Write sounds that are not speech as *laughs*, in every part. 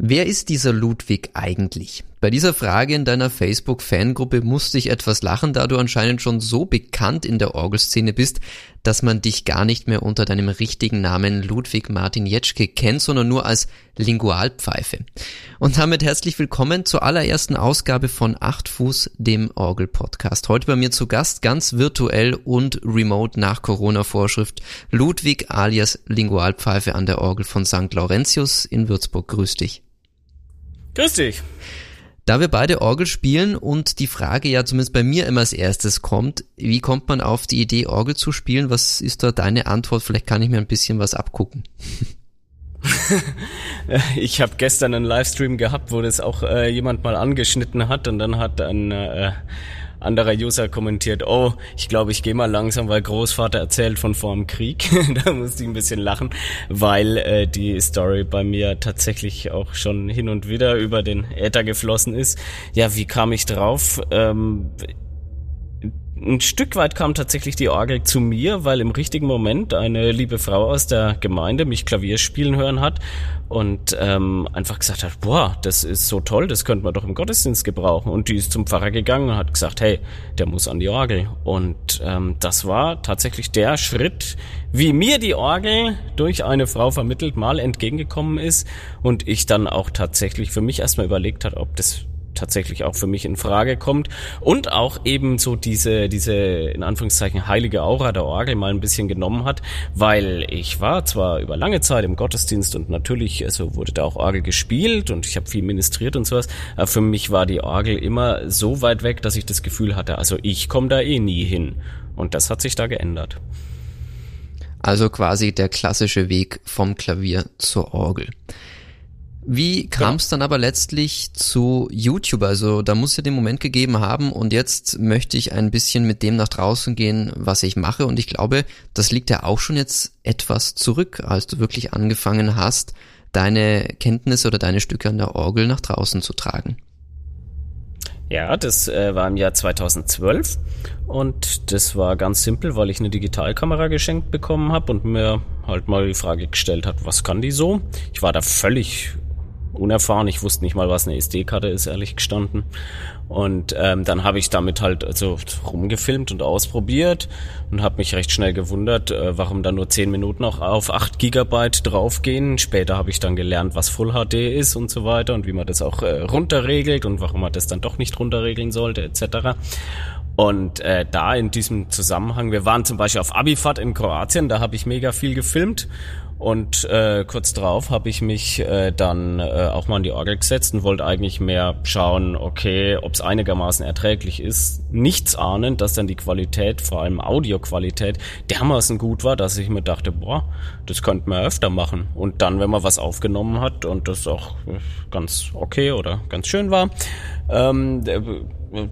Wer ist dieser Ludwig eigentlich? Bei dieser Frage in deiner Facebook-Fangruppe musste ich etwas lachen, da du anscheinend schon so bekannt in der Orgelszene bist, dass man dich gar nicht mehr unter deinem richtigen Namen Ludwig Martin Jetschke kennt, sondern nur als Lingualpfeife. Und damit herzlich willkommen zur allerersten Ausgabe von Acht Fuß, dem Orgel-Podcast. Heute bei mir zu Gast, ganz virtuell und remote nach Corona-Vorschrift, Ludwig alias Lingualpfeife an der Orgel von St. Laurentius in Würzburg. Grüß dich. Grüß dich. Da wir beide Orgel spielen und die Frage ja zumindest bei mir immer als erstes kommt, wie kommt man auf die Idee, Orgel zu spielen? Was ist da deine Antwort? Vielleicht kann ich mir ein bisschen was abgucken. *laughs* ich habe gestern einen Livestream gehabt, wo das auch äh, jemand mal angeschnitten hat und dann hat ein äh, anderer User kommentiert, oh, ich glaube, ich gehe mal langsam, weil Großvater erzählt von vor dem Krieg. *laughs* da musste ich ein bisschen lachen, weil äh, die Story bei mir tatsächlich auch schon hin und wieder über den Äther geflossen ist. Ja, wie kam ich drauf? Ähm, ein Stück weit kam tatsächlich die Orgel zu mir, weil im richtigen Moment eine liebe Frau aus der Gemeinde mich Klavier spielen hören hat und ähm, einfach gesagt hat, boah, das ist so toll, das könnte man doch im Gottesdienst gebrauchen. Und die ist zum Pfarrer gegangen und hat gesagt, hey, der muss an die Orgel. Und ähm, das war tatsächlich der Schritt, wie mir die Orgel durch eine Frau vermittelt mal entgegengekommen ist und ich dann auch tatsächlich für mich erstmal überlegt hat, ob das tatsächlich auch für mich in Frage kommt und auch eben so diese diese in Anführungszeichen heilige Aura der Orgel mal ein bisschen genommen hat, weil ich war zwar über lange Zeit im Gottesdienst und natürlich also wurde da auch Orgel gespielt und ich habe viel ministriert und sowas, aber für mich war die Orgel immer so weit weg, dass ich das Gefühl hatte, also ich komme da eh nie hin und das hat sich da geändert. Also quasi der klassische Weg vom Klavier zur Orgel. Wie kam es dann aber letztlich zu YouTube? Also da muss ja den Moment gegeben haben und jetzt möchte ich ein bisschen mit dem nach draußen gehen, was ich mache. Und ich glaube, das liegt ja auch schon jetzt etwas zurück, als du wirklich angefangen hast, deine Kenntnisse oder deine Stücke an der Orgel nach draußen zu tragen. Ja, das äh, war im Jahr 2012 und das war ganz simpel, weil ich eine Digitalkamera geschenkt bekommen habe und mir halt mal die Frage gestellt hat, was kann die so? Ich war da völlig unerfahren. Ich wusste nicht mal, was eine SD-Karte ist, ehrlich gestanden. Und ähm, dann habe ich damit halt also rumgefilmt und ausprobiert und habe mich recht schnell gewundert, äh, warum da nur 10 Minuten auch auf 8 Gigabyte draufgehen. Später habe ich dann gelernt, was Full HD ist und so weiter und wie man das auch äh, runterregelt und warum man das dann doch nicht runterregeln sollte etc. Und äh, da in diesem Zusammenhang, wir waren zum Beispiel auf Abifahrt in Kroatien, da habe ich mega viel gefilmt und äh, kurz drauf habe ich mich äh, dann äh, auch mal an die Orgel gesetzt und wollte eigentlich mehr schauen, okay, ob es einigermaßen erträglich ist. Nichts ahnend, dass dann die Qualität, vor allem Audioqualität, dermaßen gut war, dass ich mir dachte, boah, das könnte man öfter machen. Und dann, wenn man was aufgenommen hat und das auch ganz okay oder ganz schön war, ähm,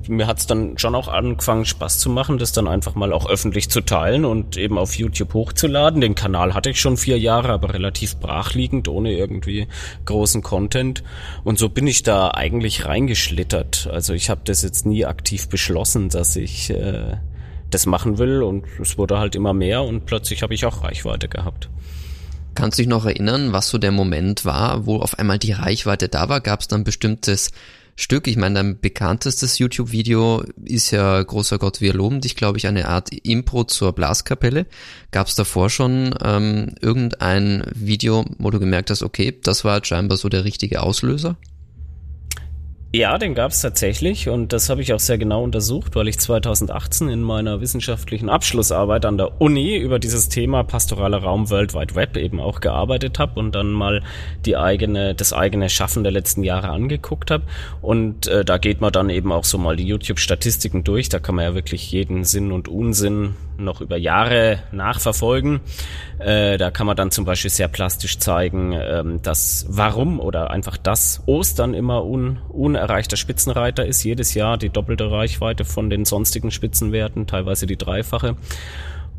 mir hat's dann schon auch angefangen, Spaß zu machen, das dann einfach mal auch öffentlich zu teilen und eben auf YouTube hochzuladen. Den Kanal hatte ich schon vier Jahre, aber relativ brachliegend, ohne irgendwie großen Content. Und so bin ich da eigentlich reingeschlittert. Also ich habe das jetzt nie aktiv beschlossen, dass ich äh, das machen will und es wurde halt immer mehr und plötzlich habe ich auch Reichweite gehabt. Kannst du dich noch erinnern, was so der Moment war, wo auf einmal die Reichweite da war? Gab es dann bestimmtes Stück. Ich meine, dein bekanntestes YouTube-Video ist ja Großer Gott, wir loben dich, glaube ich, eine Art Impro zur Blaskapelle. Gab es davor schon ähm, irgendein Video, wo du gemerkt hast, okay, das war scheinbar so der richtige Auslöser? Ja, den gab es tatsächlich und das habe ich auch sehr genau untersucht, weil ich 2018 in meiner wissenschaftlichen Abschlussarbeit an der Uni über dieses Thema pastoraler Raum World Wide Web eben auch gearbeitet habe und dann mal die eigene, das eigene Schaffen der letzten Jahre angeguckt habe. Und äh, da geht man dann eben auch so mal die YouTube-Statistiken durch. Da kann man ja wirklich jeden Sinn und Unsinn noch über Jahre nachverfolgen. Äh, da kann man dann zum Beispiel sehr plastisch zeigen, ähm, dass warum oder einfach das Ostern immer un, unerreichter Spitzenreiter ist. Jedes Jahr die doppelte Reichweite von den sonstigen Spitzenwerten, teilweise die dreifache.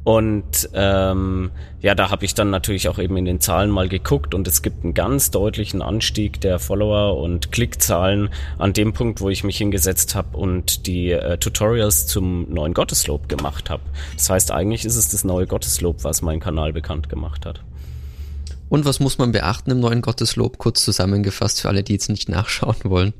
Und ähm, ja, da habe ich dann natürlich auch eben in den Zahlen mal geguckt und es gibt einen ganz deutlichen Anstieg der Follower und Klickzahlen an dem Punkt, wo ich mich hingesetzt habe und die äh, Tutorials zum neuen Gotteslob gemacht habe. Das heißt, eigentlich ist es das neue Gotteslob, was mein Kanal bekannt gemacht hat. Und was muss man beachten im neuen Gotteslob? Kurz zusammengefasst für alle, die jetzt nicht nachschauen wollen.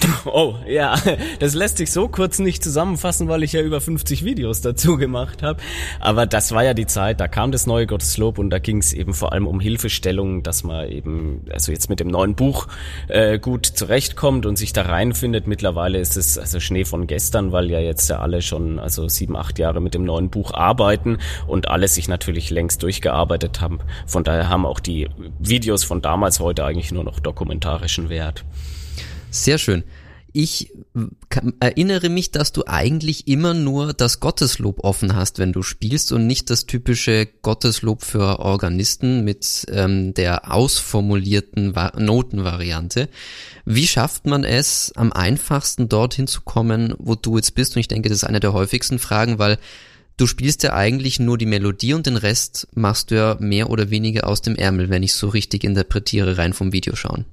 *laughs* Oh, ja, das lässt sich so kurz nicht zusammenfassen, weil ich ja über 50 Videos dazu gemacht habe. Aber das war ja die Zeit, da kam das neue Gotteslob und da ging es eben vor allem um Hilfestellungen, dass man eben, also jetzt mit dem neuen Buch äh, gut zurechtkommt und sich da reinfindet. Mittlerweile ist es also Schnee von gestern, weil ja jetzt ja alle schon also sieben, acht Jahre mit dem neuen Buch arbeiten und alle sich natürlich längst durchgearbeitet haben. Von daher haben auch die Videos von damals heute eigentlich nur noch dokumentarischen Wert. Sehr schön. Ich erinnere mich, dass du eigentlich immer nur das Gotteslob offen hast, wenn du spielst und nicht das typische Gotteslob für Organisten mit ähm, der ausformulierten Va Notenvariante. Wie schafft man es, am einfachsten dorthin zu kommen, wo du jetzt bist? Und ich denke, das ist eine der häufigsten Fragen, weil du spielst ja eigentlich nur die Melodie und den Rest machst du ja mehr oder weniger aus dem Ärmel, wenn ich so richtig interpretiere, rein vom Videoschauen.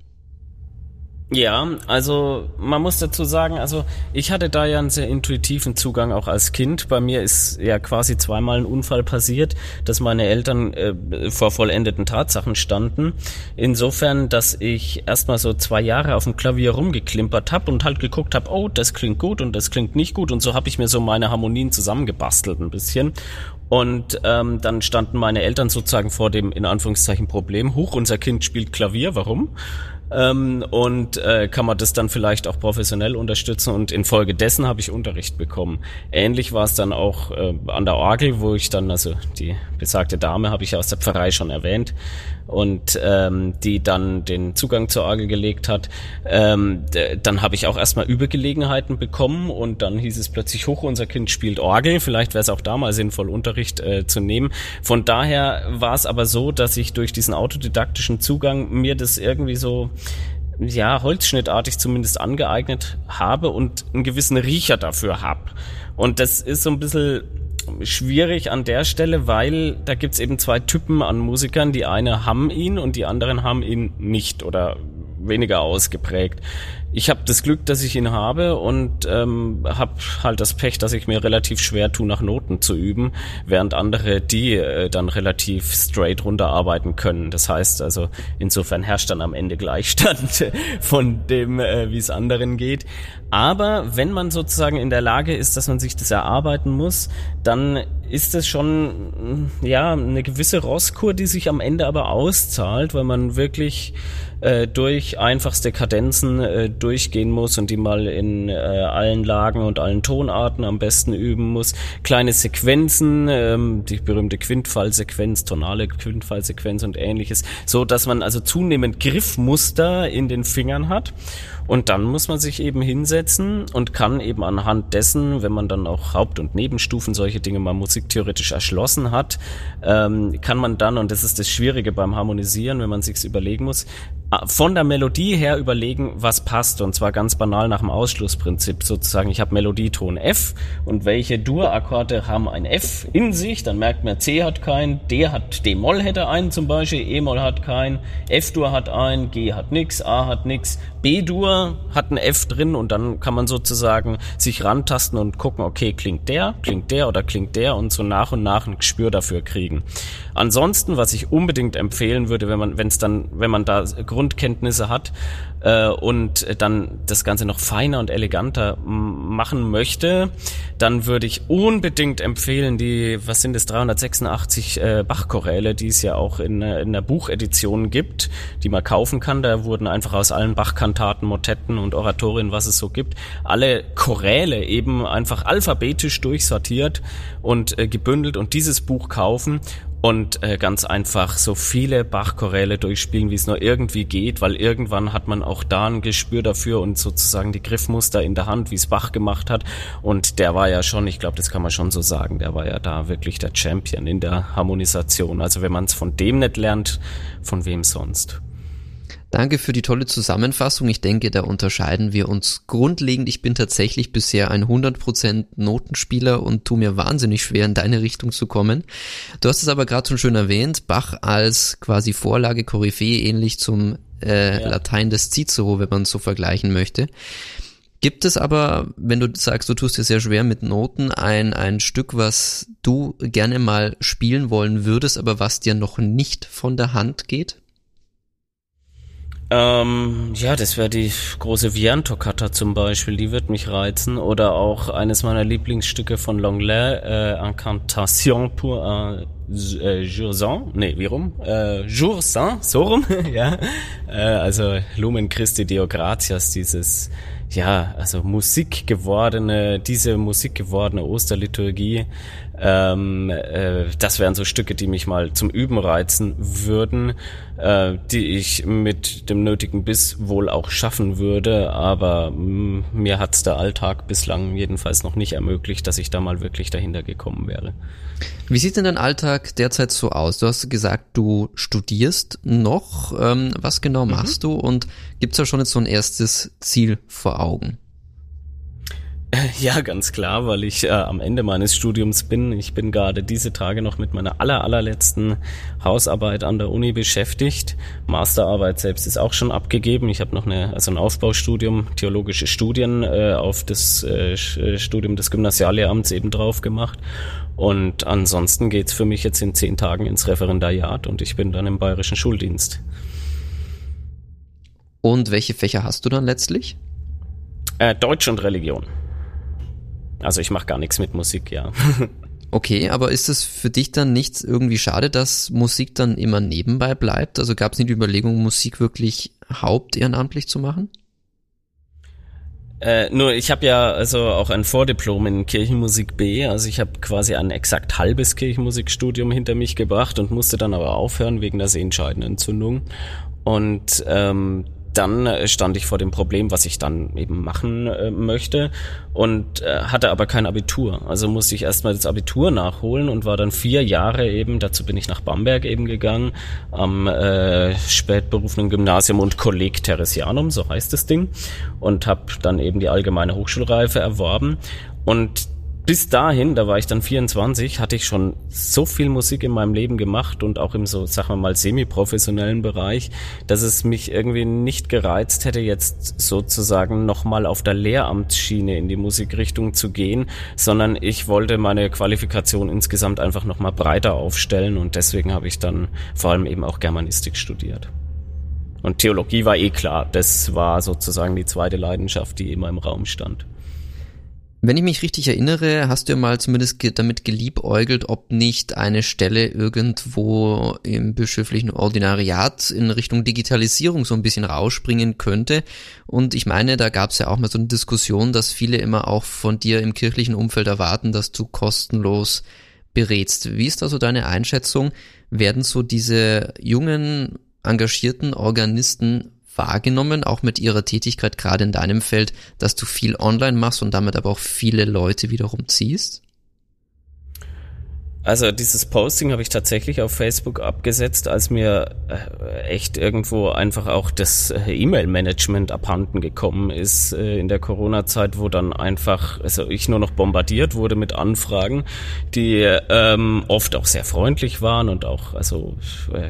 Ja, also man muss dazu sagen, also ich hatte da ja einen sehr intuitiven Zugang auch als Kind. Bei mir ist ja quasi zweimal ein Unfall passiert, dass meine Eltern äh, vor vollendeten Tatsachen standen. Insofern, dass ich erstmal so zwei Jahre auf dem Klavier rumgeklimpert habe und halt geguckt habe, oh, das klingt gut und das klingt nicht gut. Und so habe ich mir so meine Harmonien zusammengebastelt ein bisschen. Und ähm, dann standen meine Eltern sozusagen vor dem in Anführungszeichen Problem. Huch, unser Kind spielt Klavier, warum? Ähm, und äh, kann man das dann vielleicht auch professionell unterstützen und infolgedessen habe ich Unterricht bekommen. Ähnlich war es dann auch äh, an der Orgel, wo ich dann, also die besagte Dame habe ich aus der Pfarrei schon erwähnt, und ähm, die dann den Zugang zur Orgel gelegt hat. Ähm, dann habe ich auch erstmal Übergelegenheiten bekommen und dann hieß es plötzlich hoch, unser Kind spielt Orgel. Vielleicht wäre es auch da mal sinnvoll, Unterricht äh, zu nehmen. Von daher war es aber so, dass ich durch diesen autodidaktischen Zugang mir das irgendwie so ja, holzschnittartig zumindest angeeignet habe und einen gewissen Riecher dafür hab. Und das ist so ein bisschen schwierig an der Stelle, weil da gibt's eben zwei Typen an Musikern. Die eine haben ihn und die anderen haben ihn nicht oder weniger ausgeprägt ich habe das Glück, dass ich ihn habe und ähm, habe halt das Pech, dass ich mir relativ schwer tue, nach Noten zu üben, während andere die äh, dann relativ straight runterarbeiten können. Das heißt also, insofern herrscht dann am Ende Gleichstand *laughs* von dem, äh, wie es anderen geht. Aber wenn man sozusagen in der Lage ist, dass man sich das erarbeiten muss, dann ist es schon ja eine gewisse Rosskur, die sich am Ende aber auszahlt, weil man wirklich äh, durch einfachste Kadenzen äh, durchgehen muss und die mal in äh, allen Lagen und allen Tonarten am besten üben muss. Kleine Sequenzen, ähm, die berühmte Quintfallsequenz, tonale Quintfallsequenz und ähnliches, so dass man also zunehmend Griffmuster in den Fingern hat. Und dann muss man sich eben hinsetzen und kann eben anhand dessen, wenn man dann auch Haupt- und Nebenstufen solche Dinge mal musiktheoretisch erschlossen hat, ähm, kann man dann, und das ist das Schwierige beim Harmonisieren, wenn man sich's überlegen muss, von der Melodie her überlegen, was passt. Und zwar ganz banal nach dem Ausschlussprinzip sozusagen. Ich habe Melodieton F und welche Dur-Akkorde haben ein F in sich. Dann merkt man, C hat keinen, D hat D-Moll hätte einen zum Beispiel, E-Moll hat keinen, F-Dur hat einen, G hat nix, A hat nix, B-Dur hat ein F drin und dann kann man sozusagen sich rantasten und gucken, okay, klingt der, klingt der oder klingt der und so nach und nach ein Gespür dafür kriegen. Ansonsten, was ich unbedingt empfehlen würde, wenn man, wenn es dann, wenn man da Grundkenntnisse hat äh, und dann das Ganze noch feiner und eleganter machen möchte, dann würde ich unbedingt empfehlen, die, was sind es, 386 äh, Bach-Choräle, die es ja auch in, äh, in der Buchedition gibt, die man kaufen kann. Da wurden einfach aus allen Bach-Kantaten, Motetten und Oratorien, was es so gibt, alle Choräle eben einfach alphabetisch durchsortiert und äh, gebündelt und dieses Buch kaufen und äh, ganz einfach so viele Bachchoräle durchspielen, wie es nur irgendwie geht, weil irgendwann hat man auch da ein Gespür dafür und sozusagen die Griffmuster in der Hand, wie es Bach gemacht hat. Und der war ja schon, ich glaube, das kann man schon so sagen, der war ja da wirklich der Champion in der Harmonisation. Also wenn man es von dem nicht lernt, von wem sonst? Danke für die tolle Zusammenfassung. Ich denke, da unterscheiden wir uns grundlegend. Ich bin tatsächlich bisher ein 100% Notenspieler und tu mir wahnsinnig schwer, in deine Richtung zu kommen. Du hast es aber gerade schon schön erwähnt, Bach als quasi Vorlage Koryphäe, ähnlich zum äh, ja. Latein des Cicero, wenn man es so vergleichen möchte. Gibt es aber, wenn du sagst, du tust dir sehr schwer mit Noten, ein, ein Stück, was du gerne mal spielen wollen würdest, aber was dir noch nicht von der Hand geht? Ähm, ja, das wäre die große Vian-Toccata zum Beispiel, die wird mich reizen. Oder auch eines meiner Lieblingsstücke von Longlais, äh, Incantation pour un äh, jour sans, nee, wie rum? Äh, jour sans, so rum, *laughs* ja. Äh, also Lumen Christi Deo Gratias, dieses ja, also Musik gewordene, diese Musik gewordene Osterliturgie, ähm, äh, das wären so Stücke, die mich mal zum Üben reizen würden, äh, die ich mit dem nötigen Biss wohl auch schaffen würde, aber mh, mm, mir hat's der Alltag bislang jedenfalls noch nicht ermöglicht, dass ich da mal wirklich dahinter gekommen wäre. Wie sieht denn dein Alltag derzeit so aus? Du hast gesagt, du studierst noch. Ähm, was genau mhm. machst mhm. du und gibt's da schon jetzt so ein erstes Ziel vor Augen? *laughs* Ja, ganz klar, weil ich äh, am Ende meines Studiums bin. Ich bin gerade diese Tage noch mit meiner aller, allerletzten Hausarbeit an der Uni beschäftigt. Masterarbeit selbst ist auch schon abgegeben. Ich habe noch eine, also ein Aufbaustudium, theologische Studien äh, auf das äh, äh Studium des Gymnasiallehramts eben drauf gemacht. Und ansonsten geht's für mich jetzt in zehn Tagen ins Referendariat und ich bin dann im bayerischen Schuldienst. Und welche Fächer hast du dann letztlich? Äh, Deutsch und Religion. Also ich mache gar nichts mit Musik, ja. *laughs* Okay, aber ist es für dich dann nicht irgendwie schade, dass Musik dann immer nebenbei bleibt? Also gab es nicht die Überlegung, Musik wirklich hauptehrenamtlich zu machen? Äh, nur ich habe ja also auch ein Vordiplom in Kirchenmusik B, also ich habe quasi ein exakt halbes Kirchenmusikstudium hinter mich gebracht und musste dann aber aufhören wegen der Sehenscheidenentzündung. Und ähm, dann äh, stand ich vor dem Problem, was ich dann eben machen äh, möchte und äh, hatte aber kein Abitur. Also musste ich erstmal das Abitur nachholen und war dann vier Jahre eben, dazu bin ich nach Bamberg eben gegangen, am äh, spätberufenen Gymnasium und Kolleg Theresianum, so heißt das Ding, und habe dann eben die allgemeine Hochschulreife erworben. Und bis dahin, da war ich dann 24, hatte ich schon so viel Musik in meinem Leben gemacht und auch im so, sagen wir mal, semi-professionellen Bereich, dass es mich irgendwie nicht gereizt hätte, jetzt sozusagen nochmal auf der Lehramtsschiene in die Musikrichtung zu gehen, sondern ich wollte meine Qualifikation insgesamt einfach nochmal breiter aufstellen und deswegen habe ich dann vor allem eben auch Germanistik studiert. Und Theologie war eh klar, das war sozusagen die zweite Leidenschaft, die immer im Raum stand. Wenn ich mich richtig erinnere, hast du ja mal zumindest ge damit geliebäugelt, ob nicht eine Stelle irgendwo im bischöflichen Ordinariat in Richtung Digitalisierung so ein bisschen rausspringen könnte. Und ich meine, da gab es ja auch mal so eine Diskussion, dass viele immer auch von dir im kirchlichen Umfeld erwarten, dass du kostenlos berätst. Wie ist da so deine Einschätzung? Werden so diese jungen, engagierten Organisten wahrgenommen, auch mit ihrer Tätigkeit gerade in deinem Feld, dass du viel online machst und damit aber auch viele Leute wiederum ziehst? Also dieses Posting habe ich tatsächlich auf Facebook abgesetzt, als mir äh, echt irgendwo einfach auch das äh, E-Mail-Management abhanden gekommen ist äh, in der Corona-Zeit, wo dann einfach, also ich nur noch bombardiert wurde mit Anfragen, die ähm, oft auch sehr freundlich waren und auch also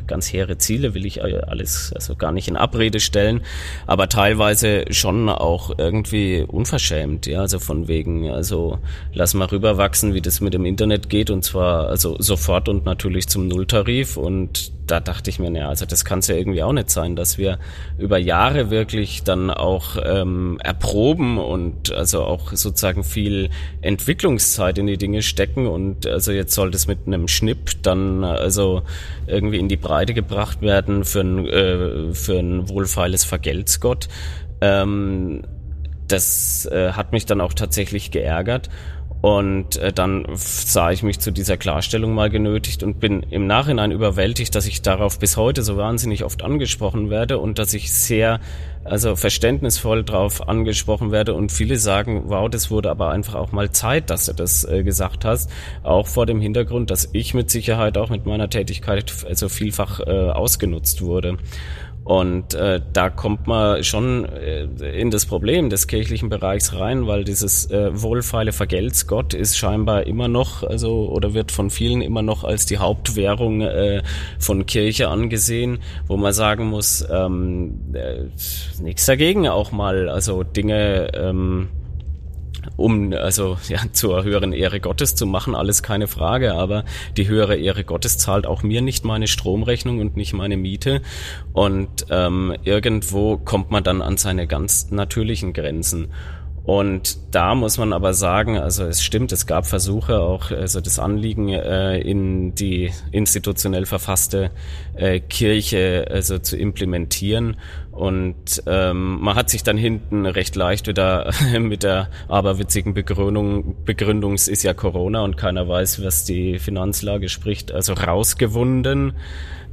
ganz hehre Ziele will ich alles also gar nicht in Abrede stellen, aber teilweise schon auch irgendwie unverschämt, ja, also von wegen, also lass mal rüberwachsen, wie das mit dem Internet geht und zwar also sofort und natürlich zum Nulltarif. Und da dachte ich mir, naja, also das kann es ja irgendwie auch nicht sein, dass wir über Jahre wirklich dann auch ähm, erproben und also auch sozusagen viel Entwicklungszeit in die Dinge stecken. Und also jetzt sollte es mit einem Schnipp dann also irgendwie in die Breite gebracht werden für ein, äh, für ein wohlfeiles Vergeltsgott. Ähm, das äh, hat mich dann auch tatsächlich geärgert. Und äh, dann sah ich mich zu dieser Klarstellung mal genötigt und bin im Nachhinein überwältigt, dass ich darauf bis heute so wahnsinnig oft angesprochen werde und dass ich sehr, also verständnisvoll darauf angesprochen werde und viele sagen, wow, das wurde aber einfach auch mal Zeit, dass du das äh, gesagt hast, auch vor dem Hintergrund, dass ich mit Sicherheit auch mit meiner Tätigkeit also vielfach äh, ausgenutzt wurde. Und äh, da kommt man schon äh, in das Problem des kirchlichen Bereichs rein, weil dieses äh, wohlfeile Vergeltsgott ist scheinbar immer noch, also oder wird von vielen immer noch als die Hauptwährung äh, von Kirche angesehen, wo man sagen muss, ähm, äh, nichts dagegen auch mal, also Dinge ähm, um also *laughs* ja zur höheren Ehre Gottes zu machen, alles keine Frage, aber die höhere Ehre Gottes zahlt auch mir nicht meine Stromrechnung und nicht meine Miete und ähm, irgendwo kommt man dann an seine ganz natürlichen Grenzen. Und da muss man aber sagen, also es stimmt, es gab Versuche auch, also das Anliegen äh, in die institutionell verfasste äh, Kirche also zu implementieren. Und ähm, man hat sich dann hinten recht leicht wieder *laughs* mit der aberwitzigen Begründung, Begründung, es ist ja Corona und keiner weiß, was die Finanzlage spricht, also rausgewunden.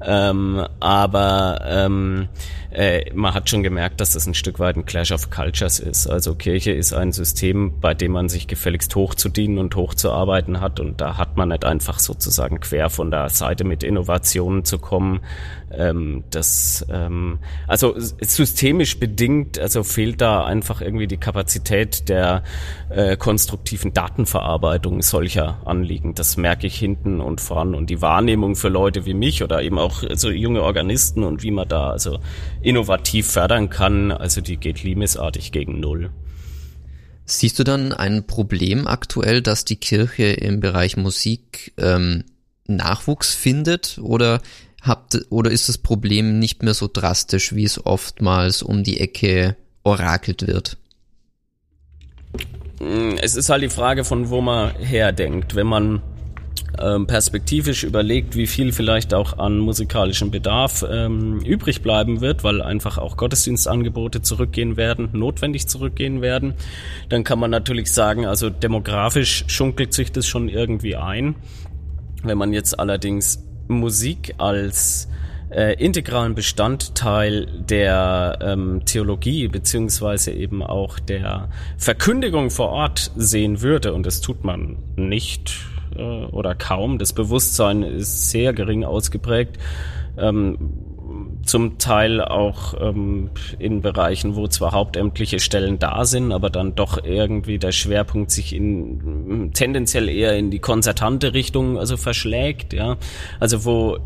Ähm, aber ähm, äh, man hat schon gemerkt, dass das ein Stück weit ein Clash of Cultures ist. Also Kirche ist ein System, bei dem man sich gefälligst hochzudienen und hochzuarbeiten hat und da hat man nicht einfach sozusagen quer von der Seite mit Innovationen zu kommen. Ähm, das ähm, also systemisch bedingt, also fehlt da einfach irgendwie die Kapazität der äh, konstruktiven Datenverarbeitung solcher Anliegen. Das merke ich hinten und vorn und die Wahrnehmung für Leute wie mich oder eben auch so junge Organisten und wie man da also innovativ fördern kann, also die geht limesartig gegen Null. Siehst du dann ein Problem aktuell, dass die Kirche im Bereich Musik ähm, Nachwuchs findet oder habt oder ist das Problem nicht mehr so drastisch, wie es oftmals um die Ecke orakelt wird? Es ist halt die Frage, von wo man herdenkt. Wenn man ähm, perspektivisch überlegt, wie viel vielleicht auch an musikalischem Bedarf ähm, übrig bleiben wird, weil einfach auch Gottesdienstangebote zurückgehen werden, notwendig zurückgehen werden, dann kann man natürlich sagen, also demografisch schunkelt sich das schon irgendwie ein. Wenn man jetzt allerdings Musik als äh, integralen Bestandteil der ähm, Theologie beziehungsweise eben auch der Verkündigung vor Ort sehen würde, und das tut man nicht, oder kaum. Das Bewusstsein ist sehr gering ausgeprägt. Ähm, zum Teil auch ähm, in Bereichen, wo zwar hauptämtliche Stellen da sind, aber dann doch irgendwie der Schwerpunkt sich in tendenziell eher in die konzertante Richtung also verschlägt, ja. Also wo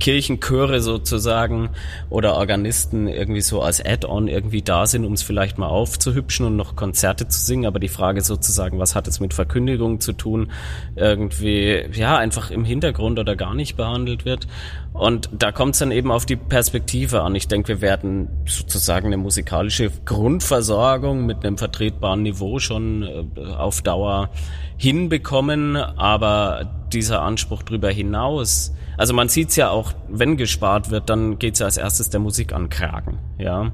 Kirchenchöre sozusagen oder Organisten irgendwie so als Add-on irgendwie da sind, um es vielleicht mal aufzuhübschen und noch Konzerte zu singen. Aber die Frage sozusagen, was hat es mit Verkündigung zu tun, irgendwie ja einfach im Hintergrund oder gar nicht behandelt wird. Und da kommt es dann eben auf die Perspektive an. Ich denke, wir werden sozusagen eine musikalische Grundversorgung mit einem vertretbaren Niveau schon äh, auf Dauer hinbekommen, aber dieser Anspruch darüber hinaus, also man sieht's ja auch, wenn gespart wird, dann geht's ja als erstes der Musik an Kragen, ja.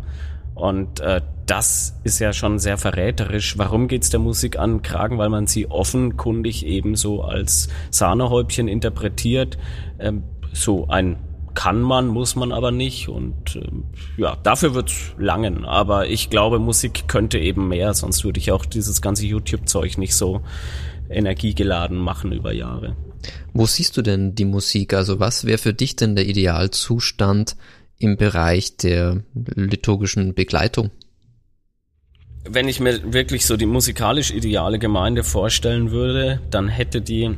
Und äh, das ist ja schon sehr verräterisch. Warum geht's der Musik an Kragen? Weil man sie offenkundig ebenso als Sahnehäubchen interpretiert. Ähm, so ein kann man, muss man aber nicht. Und äh, ja, dafür wird's langen. Aber ich glaube, Musik könnte eben mehr, sonst würde ich auch dieses ganze YouTube-Zeug nicht so energiegeladen machen über Jahre. Wo siehst du denn die Musik? Also was wäre für dich denn der Idealzustand im Bereich der liturgischen Begleitung? Wenn ich mir wirklich so die musikalisch ideale Gemeinde vorstellen würde, dann hätte die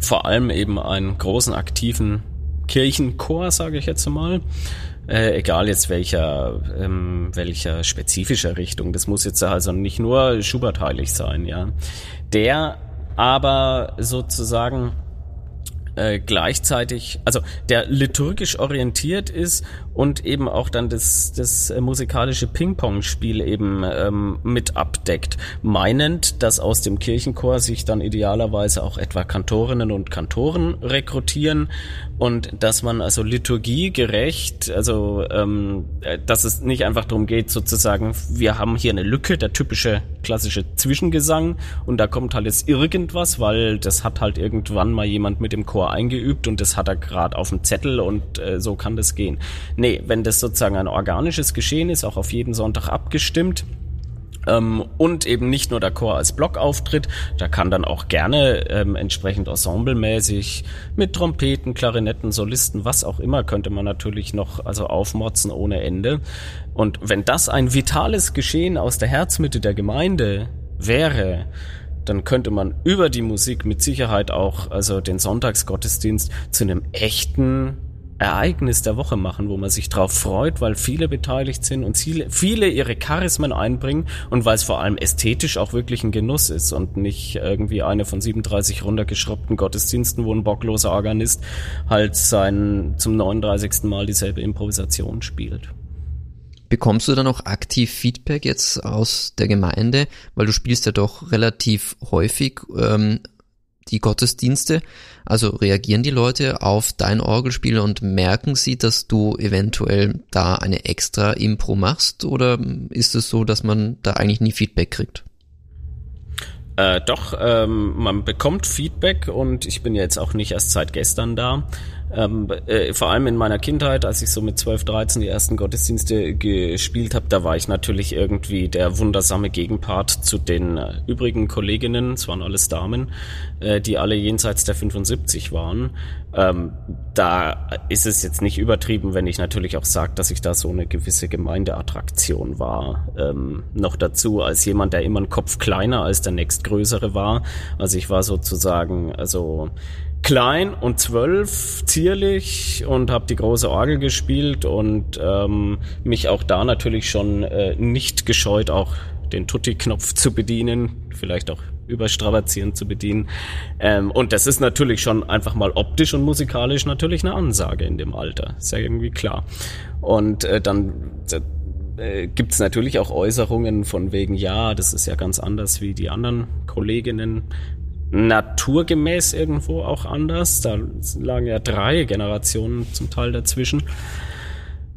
vor allem eben einen großen aktiven Kirchenchor, sage ich jetzt mal. Äh, egal jetzt welcher, ähm, welcher spezifischer Richtung. Das muss jetzt also nicht nur Schubert-heilig sein, ja. Der aber sozusagen äh, gleichzeitig, also der liturgisch orientiert ist und eben auch dann das, das musikalische Ping-Pong-Spiel eben ähm, mit abdeckt, meinend, dass aus dem Kirchenchor sich dann idealerweise auch etwa Kantorinnen und Kantoren rekrutieren und dass man also liturgiegerecht, also ähm, äh, dass es nicht einfach darum geht, sozusagen, wir haben hier eine Lücke, der typische klassische Zwischengesang und da kommt halt jetzt irgendwas, weil das hat halt irgendwann mal jemand mit dem Chor eingeübt und das hat er gerade auf dem Zettel und äh, so kann das gehen. Nee, wenn das sozusagen ein organisches Geschehen ist, auch auf jeden Sonntag abgestimmt, Ähm, und eben nicht nur der Chor als Block auftritt, da kann dann auch gerne ähm, entsprechend ensemblemäßig mit Trompeten, Klarinetten, Solisten, was auch immer, könnte man natürlich noch also aufmotzen ohne Ende. Und wenn das ein vitales Geschehen aus der Herzmitte der Gemeinde wäre, dann könnte man über die Musik mit Sicherheit auch also den Sonntagsgottesdienst zu einem echten Ereignis der Woche machen, wo man sich drauf freut, weil viele beteiligt sind und viele ihre Charismen einbringen und weil es vor allem ästhetisch auch wirklich ein Genuss ist und nicht irgendwie eine von 37 runtergeschrobbten Gottesdiensten, wo ein bockloser Organist halt sein zum 39. Mal dieselbe Improvisation spielt. Bekommst du dann auch aktiv Feedback jetzt aus der Gemeinde, weil du spielst ja doch relativ häufig ähm, die Gottesdienste? Also reagieren die Leute auf dein Orgelspiel und merken sie, dass du eventuell da eine extra Impro machst oder ist es so, dass man da eigentlich nie Feedback kriegt? Äh, doch, ähm, man bekommt Feedback und ich bin jetzt auch nicht erst seit gestern da. Ähm, äh, vor allem in meiner Kindheit, als ich so mit 12, 13 die ersten Gottesdienste gespielt habe, da war ich natürlich irgendwie der wundersame Gegenpart zu den äh, übrigen Kolleginnen, es waren alles Damen, äh, die alle jenseits der 75 waren. Ähm, da ist es jetzt nicht übertrieben, wenn ich natürlich auch sage, dass ich da so eine gewisse Gemeindeattraktion war. Ähm, noch dazu als jemand, der immer einen Kopf kleiner als der nächstgrößere war. Also ich war sozusagen, also klein und zwölf, zierlich und habe die große Orgel gespielt und ähm, mich auch da natürlich schon äh, nicht gescheut, auch den Tutti-Knopf zu bedienen, vielleicht auch überstrapazierend zu bedienen. Ähm, und das ist natürlich schon einfach mal optisch und musikalisch natürlich eine Ansage in dem Alter. Ist ja irgendwie klar. Und äh, dann äh, gibt es natürlich auch Äußerungen von wegen, ja, das ist ja ganz anders wie die anderen Kolleginnen naturgemäß irgendwo auch anders. Da lagen ja drei Generationen zum Teil dazwischen.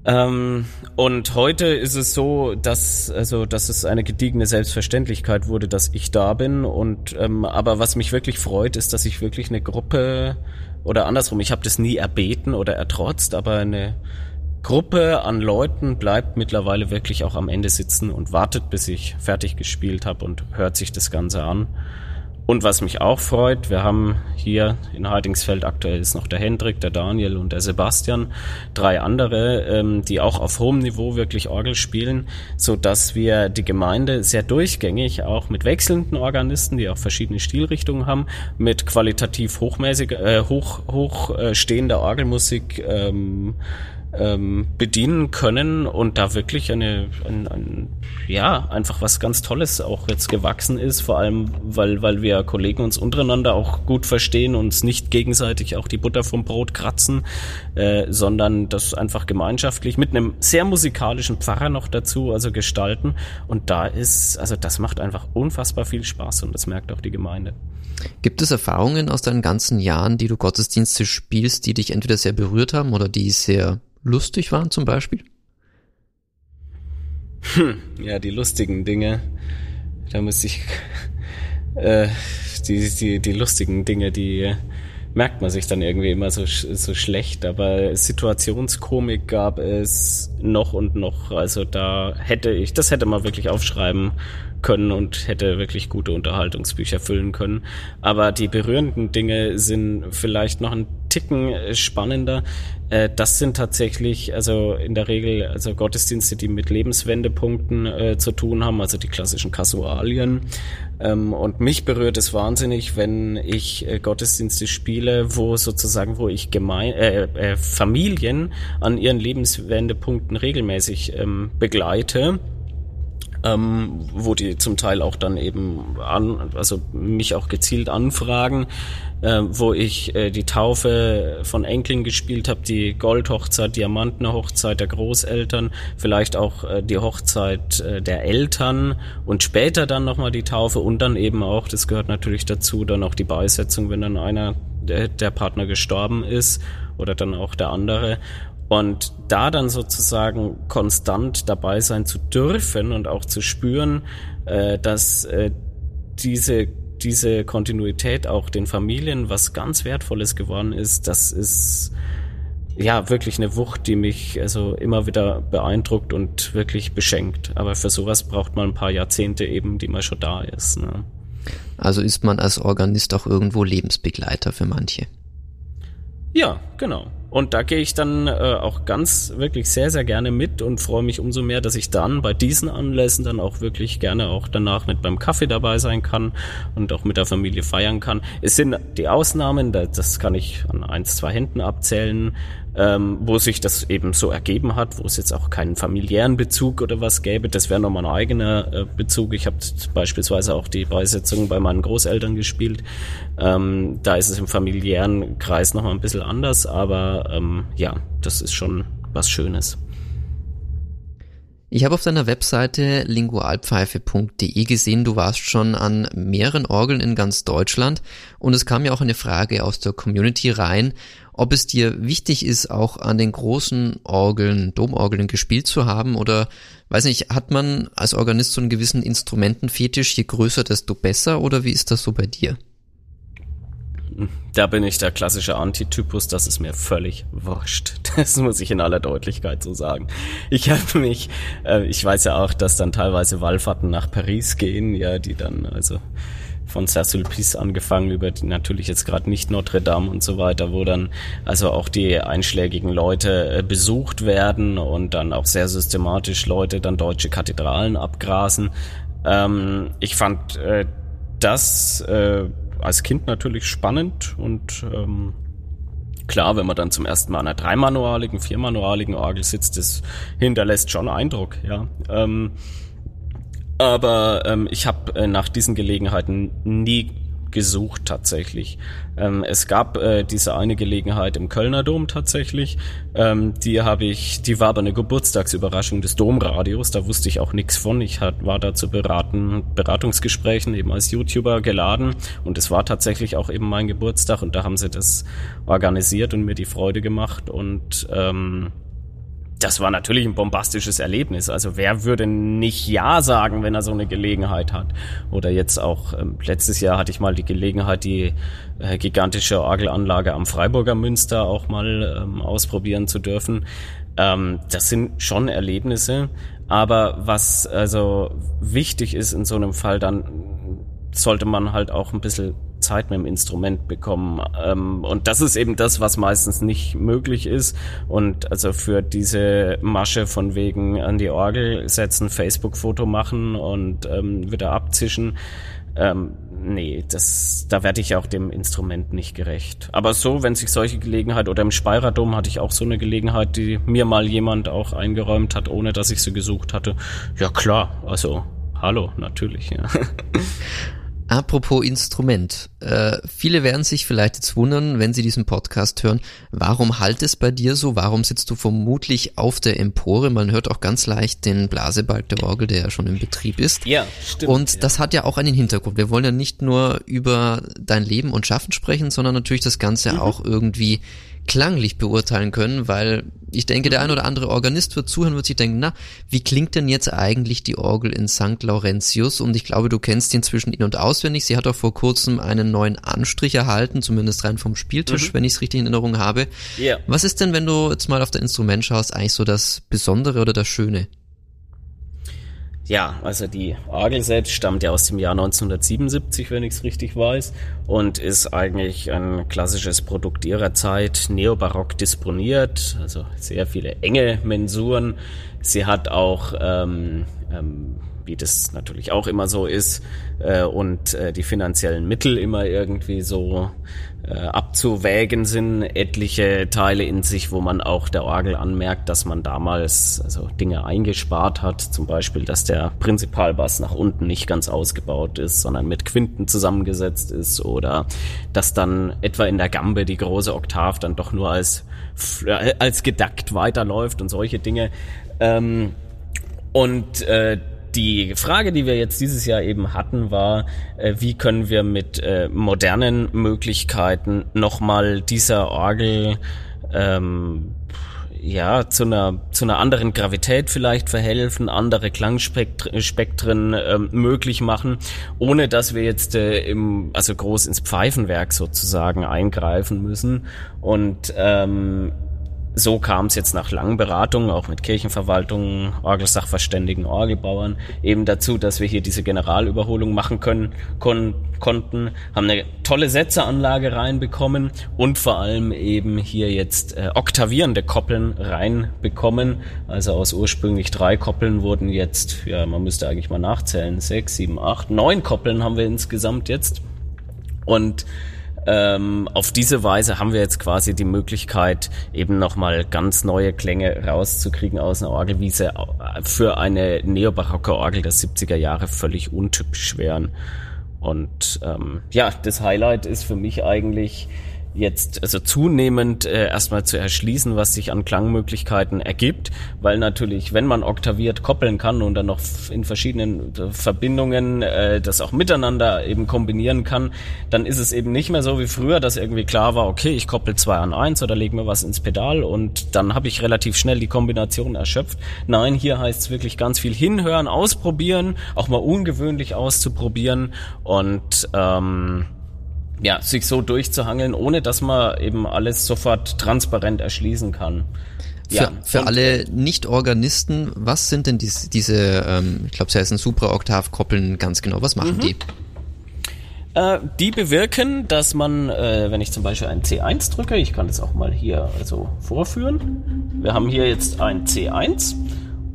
Ähm, und heute ist es so, dass also dass es eine gediegene Selbstverständlichkeit wurde, dass ich da bin. Und ähm, aber was mich wirklich freut, ist, dass ich wirklich eine Gruppe oder andersrum, ich habe das nie erbeten oder ertrotzt, aber eine Gruppe an Leuten bleibt mittlerweile wirklich auch am Ende sitzen und wartet, bis ich fertig gespielt habe und hört sich das Ganze an. Und was mich auch freut, wir haben hier in Heidingsfeld aktuell ist noch der Hendrik, der Daniel und der Sebastian, drei andere, ähm, die auch auf hohem Niveau wirklich Orgel spielen, so dass wir die Gemeinde sehr durchgängig auch mit wechselnden Organisten, die auch verschiedene Stilrichtungen haben, mit qualitativ hochmäßig, äh, hoch, hoch äh, stehender Orgelmusik ähm, ähm, bedienen können und da wirklich eine, ein, ein, ja, einfach was ganz Tolles auch jetzt gewachsen ist, vor allem, weil, weil wir Kollegen uns untereinander auch gut verstehen, uns nicht gegenseitig auch die Butter vom Brot kratzen, äh, sondern das einfach gemeinschaftlich mit einem sehr musikalischen Pfarrer noch dazu, also gestalten und da ist, also das macht einfach unfassbar viel Spaß und das merkt auch die Gemeinde. Gibt es Erfahrungen aus deinen ganzen Jahren, die du Gottesdienste spielst, die dich entweder sehr berührt haben oder die sehr lustig waren zum Beispiel? Hm, ja, die lustigen Dinge. Da muss ich äh, die, die, die lustigen Dinge, die merkt man sich dann irgendwie immer so, so schlecht. Aber Situationskomik gab es noch und noch. Also da hätte ich, das hätte man wirklich aufschreiben können und hätte wirklich gute Unterhaltungsbücher füllen können. Aber die berührenden Dinge sind vielleicht noch ein Ticken spannender. Äh, das sind tatsächlich, also in der Regel, also Gottesdienste, die mit Lebenswendepunkten äh, zu tun haben, also die klassischen Kasualien. Ähm, und mich berührt es wahnsinnig, wenn ich äh, Gottesdienste spiele, wo sozusagen, wo ich gemein, äh, äh, Familien an ihren Lebenswendepunkten regelmäßig ähm, begleite ähm, wo die zum Teil auch dann eben an, also mich auch gezielt anfragen, äh, wo ich äh, die Taufe von Enkeln gespielt habe, die Goldhochzeit, Diamantenhochzeit der Großeltern, vielleicht auch äh, die Hochzeit äh, der Eltern und später dann nochmal die Taufe und dann eben auch, das gehört natürlich dazu, dann auch die Beisetzung, wenn dann einer der, der Partner gestorben ist oder dann auch der andere. Und da dann sozusagen konstant dabei sein zu dürfen und auch zu spüren, äh, dass äh, diese diese Kontinuität auch den Familien was ganz Wertvolles geworden ist, das ist ja, wirklich eine Wucht, die mich also immer wieder beeindruckt und wirklich beschenkt. Aber für sowas braucht man ein paar Jahrzehnte eben, die man schon da ist. Ne? Also ist man als Organist auch irgendwo Lebensbegleiter für manche. Ja, genau. Und da gehe ich dann äh, auch ganz wirklich sehr, sehr gerne mit und freue mich umso mehr, dass ich dann bei diesen Anlässen dann auch wirklich gerne auch danach mit beim Kaffee dabei sein kann und auch mit der Familie feiern kann. Es sind die Ausnahmen, das kann ich an eins, zwei Händen abzählen, ähm, wo sich das eben so ergeben hat, wo es jetzt auch keinen familiären Bezug oder was gäbe. Das wäre nochmal ein eigener äh, Bezug. Ich habe beispielsweise auch die Beisetzung bei meinen Großeltern gespielt. Ähm, da ist es im familiären Kreis nochmal ein bisschen anders, aber ähm, ja, das ist schon was Schönes. Ich habe auf deiner Webseite lingualpfeife.de gesehen, du warst schon an mehreren Orgeln in ganz Deutschland und es kam ja auch eine Frage aus der Community rein, ob es dir wichtig ist, auch an den großen Orgeln, Domorgeln gespielt zu haben oder, weiß nicht, hat man als Organist so einen gewissen Instrumentenfetisch, je größer, desto besser oder wie ist das so bei dir? Da bin ich der klassische Antitypus, das ist mir völlig wurscht. *laughs* Das muss ich in aller Deutlichkeit so sagen. Ich habe mich, äh, ich weiß ja auch, dass dann teilweise Wallfahrten nach Paris gehen, ja, die dann also von Saint-Sulpice angefangen über die natürlich jetzt gerade nicht Notre Dame und so weiter, wo dann also auch die einschlägigen Leute äh, besucht werden und dann auch sehr systematisch Leute dann deutsche Kathedralen abgrasen. Ähm, ich fand äh, das äh, als Kind natürlich spannend und ähm, klar, wenn man dann zum ersten Mal an einer dreimanualigen, viermanualigen Orgel sitzt, das hinterlässt schon Eindruck, ja. Ähm, aber ähm, ich habe äh, nach diesen Gelegenheiten nie gesucht tatsächlich. Ähm, es gab äh, diese eine Gelegenheit im Kölner Dom tatsächlich. Ähm, die habe ich, die war aber eine Geburtstagsüberraschung des Domradios. Da wusste ich auch nichts von. Ich hat, war da zu beraten, Beratungsgesprächen eben als YouTuber geladen und es war tatsächlich auch eben mein Geburtstag und da haben sie das organisiert und mir die Freude gemacht und ähm, das war natürlich ein bombastisches Erlebnis. Also wer würde nicht Ja sagen, wenn er so eine Gelegenheit hat? Oder jetzt auch, ähm, letztes Jahr hatte ich mal die Gelegenheit, die äh, gigantische Orgelanlage am Freiburger Münster auch mal ähm, ausprobieren zu dürfen. Ähm, das sind schon Erlebnisse. Aber was also wichtig ist in so einem Fall, dann sollte man halt auch ein bisschen Zeit mit dem Instrument bekommen. Ähm, und das ist eben das, was meistens nicht möglich ist. Und also für diese Masche von wegen an die Orgel setzen, Facebook-Foto machen und ähm, wieder abzischen, ähm, nee, das, da werde ich auch dem Instrument nicht gerecht. Aber so, wenn sich solche Gelegenheit oder im Speiradom hatte ich auch so eine Gelegenheit, die mir mal jemand auch eingeräumt hat, ohne dass ich sie gesucht hatte. Ja klar, also hallo, natürlich. Ja. *laughs* Apropos Instrument. Äh, viele werden sich vielleicht jetzt wundern, wenn sie diesen Podcast hören, warum halt es bei dir so? Warum sitzt du vermutlich auf der Empore? Man hört auch ganz leicht den Blasebalg der Orgel, der ja schon in Betrieb ist. Ja, stimmt. Und ja. das hat ja auch einen Hintergrund. Wir wollen ja nicht nur über dein Leben und Schaffen sprechen, sondern natürlich das Ganze mhm. auch irgendwie klanglich beurteilen können, weil ich denke, der ein oder andere Organist wird zuhören, wird sich denken, na, wie klingt denn jetzt eigentlich die Orgel in St. Laurentius? Und ich glaube, du kennst die inzwischen in- und auswendig. Sie hat auch vor kurzem einen neuen Anstrich erhalten, zumindest rein vom Spieltisch, mhm. wenn ich es richtig in Erinnerung habe. Yeah. Was ist denn, wenn du jetzt mal auf das Instrument schaust, eigentlich so das Besondere oder das Schöne? Ja, also die Orgel selbst stammt ja aus dem Jahr 1977, wenn ich es richtig weiß, und ist eigentlich ein klassisches Produkt ihrer Zeit, neobarock disponiert, also sehr viele enge Mensuren. Sie hat auch ähm, ähm, wie das natürlich auch immer so ist, äh, und äh, die finanziellen Mittel immer irgendwie so äh, abzuwägen sind, etliche Teile in sich, wo man auch der Orgel anmerkt, dass man damals also Dinge eingespart hat, zum Beispiel, dass der Prinzipalbass nach unten nicht ganz ausgebaut ist, sondern mit Quinten zusammengesetzt ist oder dass dann etwa in der Gambe die große Oktav dann doch nur als als gedackt weiterläuft und solche Dinge. Ähm, und äh, die Frage, die wir jetzt dieses Jahr eben hatten, war, äh, wie können wir mit äh, modernen Möglichkeiten nochmal dieser Orgel ähm, ja, zu einer, zu einer anderen Gravität vielleicht verhelfen, andere Klangspektren ähm, möglich machen, ohne dass wir jetzt äh, im, also groß ins Pfeifenwerk sozusagen eingreifen müssen. Und ähm, so kam es jetzt nach langen Beratungen, auch mit Kirchenverwaltungen, Orgelsachverständigen, Orgelbauern, eben dazu, dass wir hier diese Generalüberholung machen können, kon konnten, haben eine tolle Setzeranlage reinbekommen und vor allem eben hier jetzt äh, oktavierende Koppeln reinbekommen. Also aus ursprünglich drei Koppeln wurden jetzt, ja, man müsste eigentlich mal nachzählen, sechs, sieben, acht, neun Koppeln haben wir insgesamt jetzt. Und ähm, auf diese Weise haben wir jetzt quasi die Möglichkeit, eben nochmal ganz neue Klänge rauszukriegen aus einer Orgel, wie sie für eine neobarocke Orgel der 70er Jahre völlig untypisch wären. Und ähm, ja, das Highlight ist für mich eigentlich jetzt also zunehmend äh, erstmal zu erschließen, was sich an Klangmöglichkeiten ergibt, weil natürlich, wenn man oktaviert koppeln kann und dann noch in verschiedenen äh, Verbindungen äh, das auch miteinander eben kombinieren kann, dann ist es eben nicht mehr so wie früher, dass irgendwie klar war, okay, ich koppel zwei an eins oder lege mir was ins Pedal und dann habe ich relativ schnell die Kombination erschöpft. Nein, hier heißt es wirklich ganz viel hinhören, ausprobieren, auch mal ungewöhnlich auszuprobieren und ähm, ja, sich so durchzuhangeln, ohne dass man eben alles sofort transparent erschließen kann. Für, ja, für alle Nicht-Organisten, was sind denn diese, diese ähm, ich glaube, sie heißen Supra-Oktav-Koppeln ganz genau? Was machen mhm. die? Äh, die bewirken, dass man, äh, wenn ich zum Beispiel ein C1 drücke, ich kann das auch mal hier also vorführen. Wir haben hier jetzt ein C1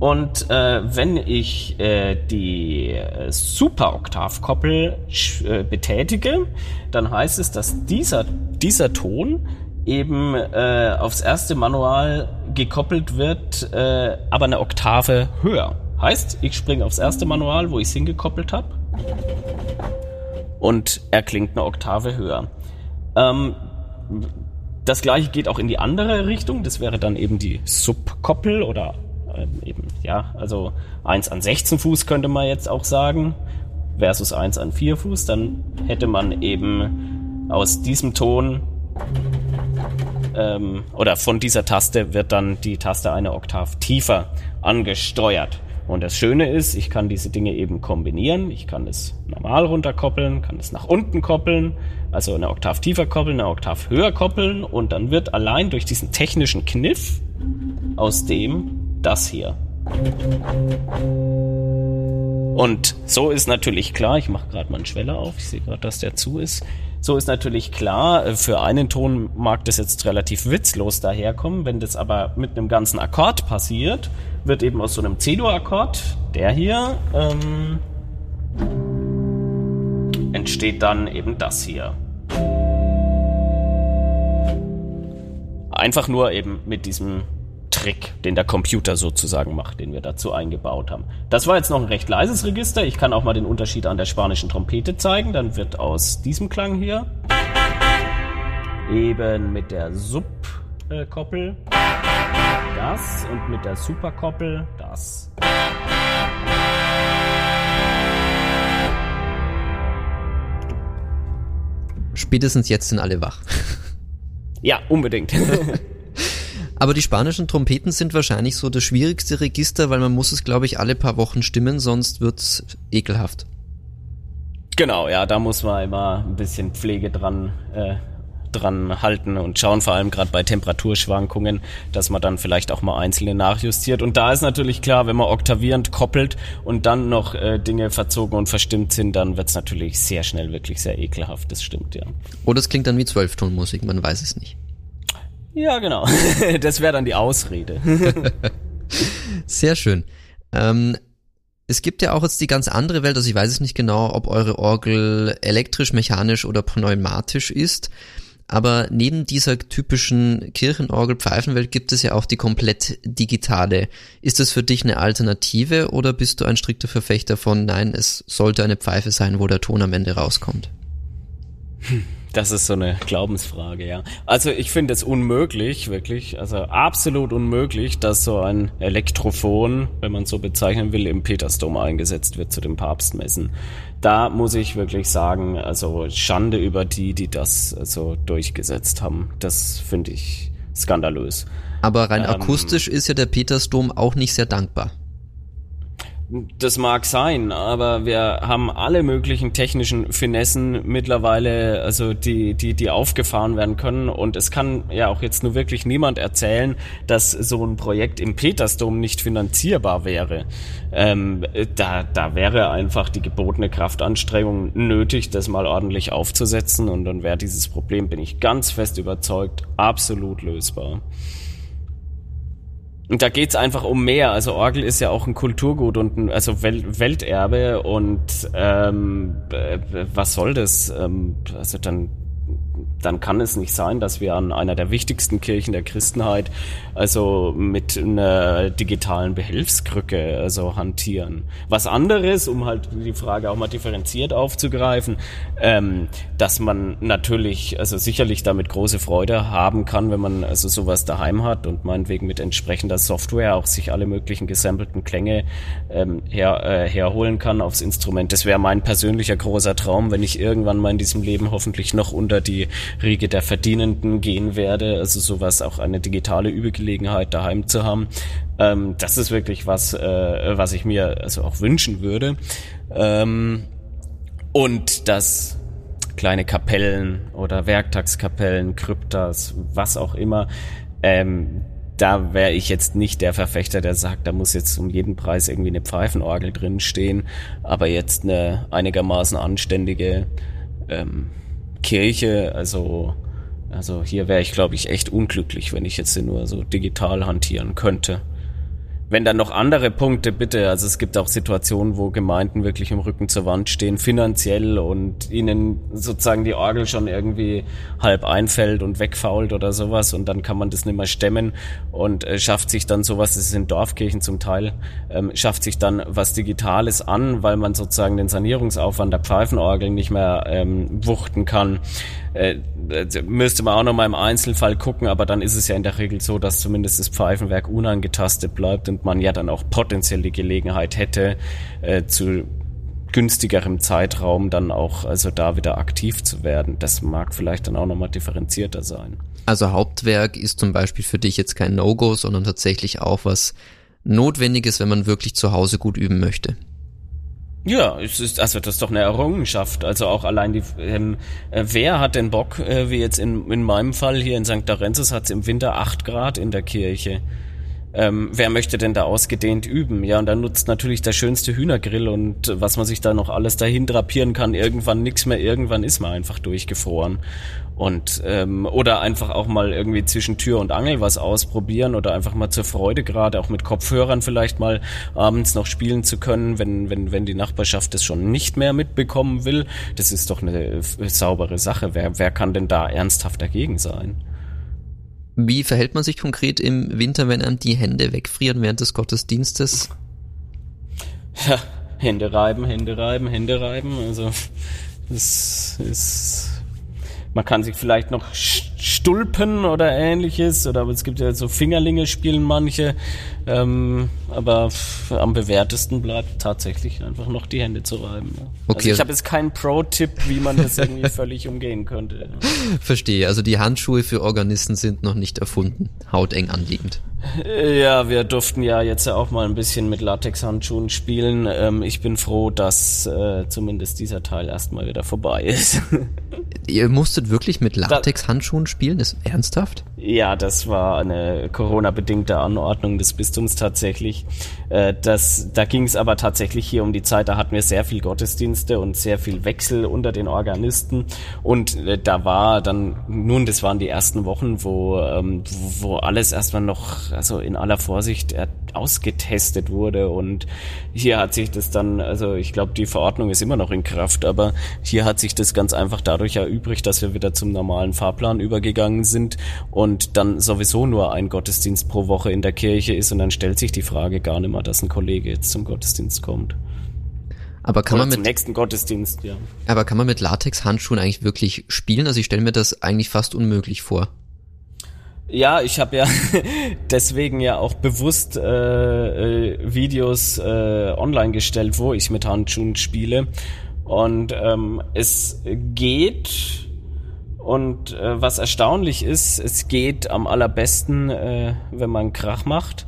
und äh, wenn ich äh, die äh, Super-Oktav-Koppel äh, betätige, dann heißt es, dass dieser, dieser Ton eben äh, aufs erste Manual gekoppelt wird, äh, aber eine Oktave höher. Heißt, ich springe aufs erste Manual, wo ich es hingekoppelt habe, und er klingt eine Oktave höher. Ähm, das gleiche geht auch in die andere Richtung. Das wäre dann eben die Subkoppel oder ähm, eben, ja, also 1 an 16 Fuß könnte man jetzt auch sagen, versus 1 an 4 Fuß, dann hätte man eben aus diesem Ton ähm, oder von dieser Taste wird dann die Taste eine Oktav tiefer angesteuert. Und das Schöne ist, ich kann diese Dinge eben kombinieren. Ich kann es normal runterkoppeln, kann es nach unten koppeln, also eine Oktav tiefer koppeln, eine Oktav höher koppeln und dann wird allein durch diesen technischen Kniff aus dem das hier. Und so ist natürlich klar, ich mache gerade mal einen Schweller auf, ich sehe gerade, dass der zu ist. So ist natürlich klar, äh, für einen Ton mag das jetzt relativ witzlos daherkommen. Wenn das aber mit einem ganzen Akkord passiert, wird eben aus so einem C-Dur-Akkord, der hier, ähm, entsteht dann eben das hier. Einfach nur eben mit diesem Trick, den der Computer sozusagen macht, den wir dazu eingebaut haben. Das war jetzt noch ein recht leises Register. Ich kann auch mal den Unterschied an der spanischen Trompete zeigen. Dann wird aus diesem Klang hier eben mit der Sub-Koppel das und mit der Superkoppel das. Spätestens jetzt sind alle wach. Ja, unbedingt. *laughs* Aber die spanischen Trompeten sind wahrscheinlich so das schwierigste Register, weil man muss es, glaube ich, alle paar Wochen stimmen, sonst wird's ekelhaft. Genau, ja, da muss man immer ein bisschen Pflege dran äh, dran halten und schauen, vor allem gerade bei Temperaturschwankungen, dass man dann vielleicht auch mal einzelne nachjustiert. Und da ist natürlich klar, wenn man oktavierend koppelt und dann noch äh, Dinge verzogen und verstimmt sind, dann wird's natürlich sehr schnell wirklich sehr ekelhaft. Das stimmt, ja. Oder es klingt dann wie Zwölftonmusik, man weiß es nicht. Ja, genau. *laughs* Das wäre dann die Ausrede. *laughs* Sehr schön. Ähm, es gibt ja auch jetzt die ganz andere Welt, also ich weiß es nicht genau, ob eure Orgel elektrisch, mechanisch oder pneumatisch ist. Aber neben dieser typischen Kirchenorgel-Pfeifenwelt gibt es ja auch die komplett digitale. Ist das für dich eine Alternative oder bist du ein strikter Verfechter von, nein, es sollte eine Pfeife sein, wo der Ton am Ende rauskommt? Hm. *laughs* Das ist so eine Glaubensfrage, ja. Also ich finde es unmöglich, wirklich, also absolut unmöglich, dass so ein Elektrophon, wenn man so bezeichnen will, im Petersdom eingesetzt wird zu den Papstmessen. Da muss ich wirklich sagen, also Schande über die, die das so durchgesetzt haben. Das finde ich skandalös. Aber rein ähm, akustisch ist ja der Petersdom auch nicht sehr dankbar. Das mag sein, aber wir haben alle möglichen technischen Finessen mittlerweile, also die, die, die aufgefahren werden können. Und es kann ja auch jetzt nur wirklich niemand erzählen, dass so ein Projekt im Petersdom nicht finanzierbar wäre. Ähm, da, da wäre einfach die gebotene Kraftanstrengung nötig, das mal ordentlich aufzusetzen. Und dann wäre dieses Problem, bin ich ganz fest überzeugt, absolut lösbar. Und da geht's einfach um mehr. Also Orgel ist ja auch ein Kulturgut und ein also Wel Welterbe und ähm, was soll das? Ähm, also dann dann kann es nicht sein, dass wir an einer der wichtigsten Kirchen der Christenheit also mit einer digitalen Behelfskrücke also hantieren. Was anderes, um halt die Frage auch mal differenziert aufzugreifen, ähm, dass man natürlich also sicherlich damit große Freude haben kann, wenn man also sowas daheim hat und meinetwegen mit entsprechender Software auch sich alle möglichen gesampelten Klänge ähm, her, äh, herholen kann aufs Instrument. Das wäre mein persönlicher großer Traum, wenn ich irgendwann mal in diesem Leben hoffentlich noch unter die Riege der Verdienenden gehen werde. Also sowas auch eine digitale Übegelegenheit daheim zu haben. Ähm, das ist wirklich was, äh, was ich mir also auch wünschen würde. Ähm, und dass kleine Kapellen oder Werktagskapellen, Kryptas, was auch immer, ähm, da wäre ich jetzt nicht der Verfechter, der sagt, da muss jetzt um jeden Preis irgendwie eine Pfeifenorgel drin stehen, aber jetzt eine einigermaßen anständige ähm, Kirche, also, also hier wäre ich, glaube ich, echt unglücklich, wenn ich jetzt nur so digital hantieren könnte. Wenn dann noch andere Punkte, bitte. Also es gibt auch Situationen, wo Gemeinden wirklich im Rücken zur Wand stehen, finanziell und ihnen sozusagen die Orgel schon irgendwie halb einfällt und wegfault oder sowas und dann kann man das nicht mehr stemmen und äh, schafft sich dann sowas, das ist in Dorfkirchen zum Teil, ähm, schafft sich dann was Digitales an, weil man sozusagen den Sanierungsaufwand der Pfeifenorgel nicht mehr ähm, wuchten kann äh, müsste man auch noch mal im Einzelfall gucken, aber dann ist es ja in der Regel so, dass zumindest das Pfeifenwerk unangetastet bleibt und man ja dann auch potenziell die Gelegenheit hätte, äh, zu günstigerem Zeitraum dann auch also da wieder aktiv zu werden. Das mag vielleicht dann auch nochmal differenzierter sein. Also Hauptwerk ist zum Beispiel für dich jetzt kein No-Go, sondern tatsächlich auch was Notwendiges, wenn man wirklich zu Hause gut üben möchte. Ja, es ist, also das ist doch eine Errungenschaft. Also auch allein die, ähm, äh, wer hat denn Bock, äh, wie jetzt in, in meinem Fall hier in St. Lorenzus hat es im Winter acht Grad in der Kirche ähm, wer möchte denn da ausgedehnt üben? Ja, und dann nutzt natürlich der schönste Hühnergrill und was man sich da noch alles dahin drapieren kann, irgendwann nichts mehr, irgendwann ist man einfach durchgefroren. Und ähm, oder einfach auch mal irgendwie zwischen Tür und Angel was ausprobieren oder einfach mal zur Freude gerade auch mit Kopfhörern vielleicht mal abends noch spielen zu können, wenn, wenn, wenn die Nachbarschaft das schon nicht mehr mitbekommen will. Das ist doch eine äh, saubere Sache. Wer, wer kann denn da ernsthaft dagegen sein? Wie verhält man sich konkret im Winter, wenn einem die Hände wegfrieren während des Gottesdienstes? Ja, Hände reiben, Hände reiben, Hände reiben. Also das ist man kann sich vielleicht noch stulpen oder ähnliches, oder es gibt ja so Fingerlinge spielen manche, ähm, aber am bewährtesten bleibt tatsächlich einfach noch die Hände zu reiben. Ja. Okay. Also ich habe jetzt keinen Pro-Tipp, wie man das *laughs* irgendwie völlig umgehen könnte. Verstehe, also die Handschuhe für Organisten sind noch nicht erfunden, hauteng anliegend. Ja, wir durften ja jetzt ja auch mal ein bisschen mit Latex-Handschuhen spielen. Ähm, ich bin froh, dass äh, zumindest dieser Teil erstmal wieder vorbei ist. *laughs* Ihr musstet wirklich mit Latex-Handschuhen spielen? Ist ernsthaft? Ja, das war eine Corona-bedingte Anordnung des Bistums tatsächlich. Äh, das, da ging es aber tatsächlich hier um die Zeit, da hatten wir sehr viel Gottesdienste und sehr viel Wechsel unter den Organisten. Und äh, da war dann, nun, das waren die ersten Wochen, wo, ähm, wo alles erstmal noch, also in aller Vorsicht ausgetestet wurde. Und hier hat sich das dann, also ich glaube, die Verordnung ist immer noch in Kraft, aber hier hat sich das ganz einfach dadurch erübrigt, dass wir wieder zum normalen Fahrplan übergegangen sind. Und dann sowieso nur ein Gottesdienst pro Woche in der Kirche ist und dann stellt sich die Frage gar nicht mehr, dass ein Kollege jetzt zum Gottesdienst kommt. Aber kann Oder man mit zum nächsten Gottesdienst, ja. Aber kann man mit Latex-Handschuhen eigentlich wirklich spielen? Also ich stelle mir das eigentlich fast unmöglich vor. Ja, ich habe ja *laughs* deswegen ja auch bewusst äh, äh, Videos äh, online gestellt, wo ich mit Handschuhen spiele. Und ähm, es geht und äh, was erstaunlich ist, es geht am allerbesten, äh, wenn man Krach macht.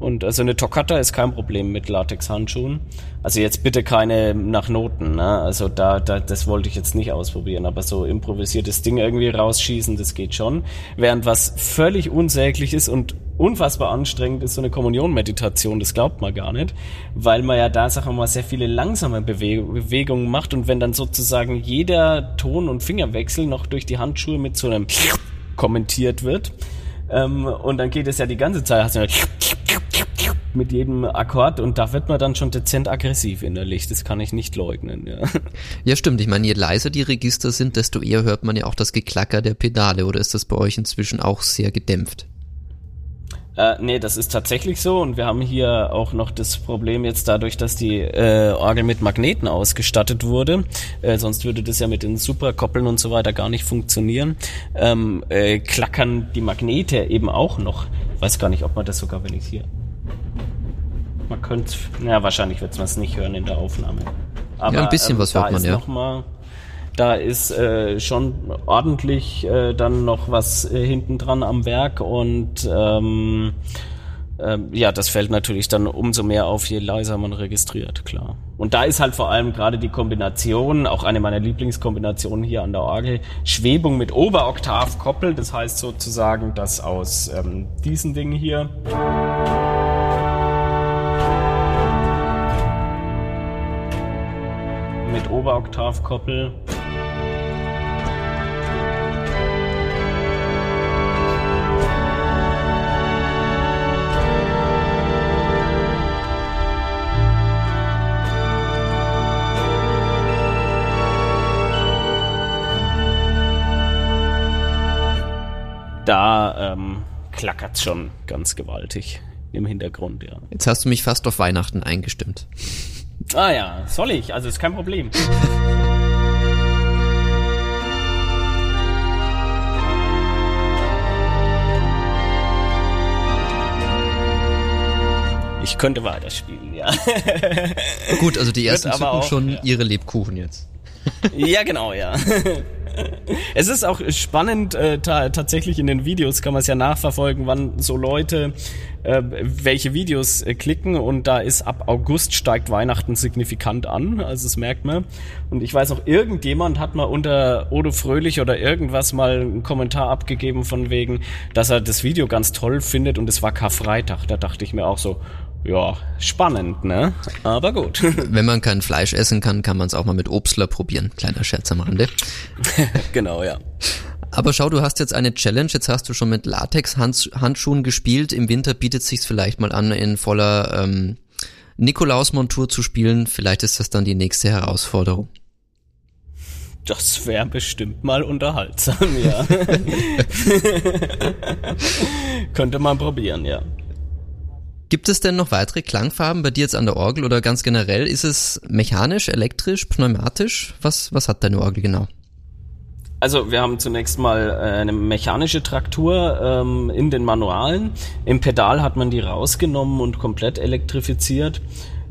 Und also eine Toccata ist kein Problem mit Latex-Handschuhen. Also jetzt bitte keine nach Noten, ne? Also da, da, das wollte ich jetzt nicht ausprobieren, aber so improvisiertes Ding irgendwie rausschießen, das geht schon. Während was völlig unsäglich ist und unfassbar anstrengend ist so eine Kommunionmeditation, das glaubt man gar nicht, weil man ja da, sagen wir mal, sehr viele langsame Bewegungen macht und wenn dann sozusagen jeder Ton- und Fingerwechsel noch durch die Handschuhe mit so einem kommentiert wird, ähm, und dann geht es ja die ganze Zeit, hast du mit jedem Akkord und da wird man dann schon dezent aggressiv innerlich. Das kann ich nicht leugnen. Ja, ja stimmt. Ich meine, je leiser die Register sind, desto eher hört man ja auch das Geklacker der Pedale. Oder ist das bei euch inzwischen auch sehr gedämpft? Äh, nee, das ist tatsächlich so und wir haben hier auch noch das Problem jetzt dadurch, dass die äh, Orgel mit Magneten ausgestattet wurde. Äh, sonst würde das ja mit den Superkoppeln und so weiter gar nicht funktionieren. Ähm, äh, klackern die Magnete eben auch noch. Ich weiß gar nicht, ob man das sogar, wenn ich hier man könnte, ja, wahrscheinlich wird man es nicht hören in der Aufnahme. Aber, ja, ein bisschen ähm, was hört man, ja. Noch mal, da ist äh, schon ordentlich äh, dann noch was äh, hinten dran am Werk und ähm, äh, ja, das fällt natürlich dann umso mehr auf, je leiser man registriert, klar. Und da ist halt vor allem gerade die Kombination, auch eine meiner Lieblingskombinationen hier an der Orgel, Schwebung mit Oberoktav das heißt sozusagen, dass aus ähm, diesen Dingen hier mit Oberaoktavkoppel. Da ähm, klackert schon ganz gewaltig im Hintergrund, ja. Jetzt hast du mich fast auf Weihnachten eingestimmt. Ah ja, soll ich, also ist kein Problem. Ich könnte weiterspielen, ja. Gut, also die ersten zücken schon ja. ihre Lebkuchen jetzt. Ja, genau, ja. Es ist auch spannend, äh, ta tatsächlich in den Videos kann man es ja nachverfolgen, wann so Leute äh, welche Videos äh, klicken und da ist ab August steigt Weihnachten signifikant an, also das merkt man. Und ich weiß noch, irgendjemand hat mal unter Odo Fröhlich oder irgendwas mal einen Kommentar abgegeben von wegen, dass er das Video ganz toll findet und es war Karfreitag. Da dachte ich mir auch so, ja, spannend, ne? Aber gut. *laughs* Wenn man kein Fleisch essen kann, kann man es auch mal mit Obstler probieren. Kleiner Scherz am Rande. *laughs* genau, ja. Aber schau, du hast jetzt eine Challenge, jetzt hast du schon mit Latex-Handschuhen gespielt. Im Winter bietet sich's vielleicht mal an, in voller ähm, Nikolaus-Montur zu spielen. Vielleicht ist das dann die nächste Herausforderung. Das wäre bestimmt mal unterhaltsam, ja. *laughs* Könnte man probieren, ja. Gibt es denn noch weitere Klangfarben bei dir jetzt an der Orgel oder ganz generell? Ist es mechanisch, elektrisch, pneumatisch? Was, was hat deine Orgel genau? Also wir haben zunächst mal äh, eine mechanische Traktur ähm, in den Manualen. Im Pedal hat man die rausgenommen und komplett elektrifiziert.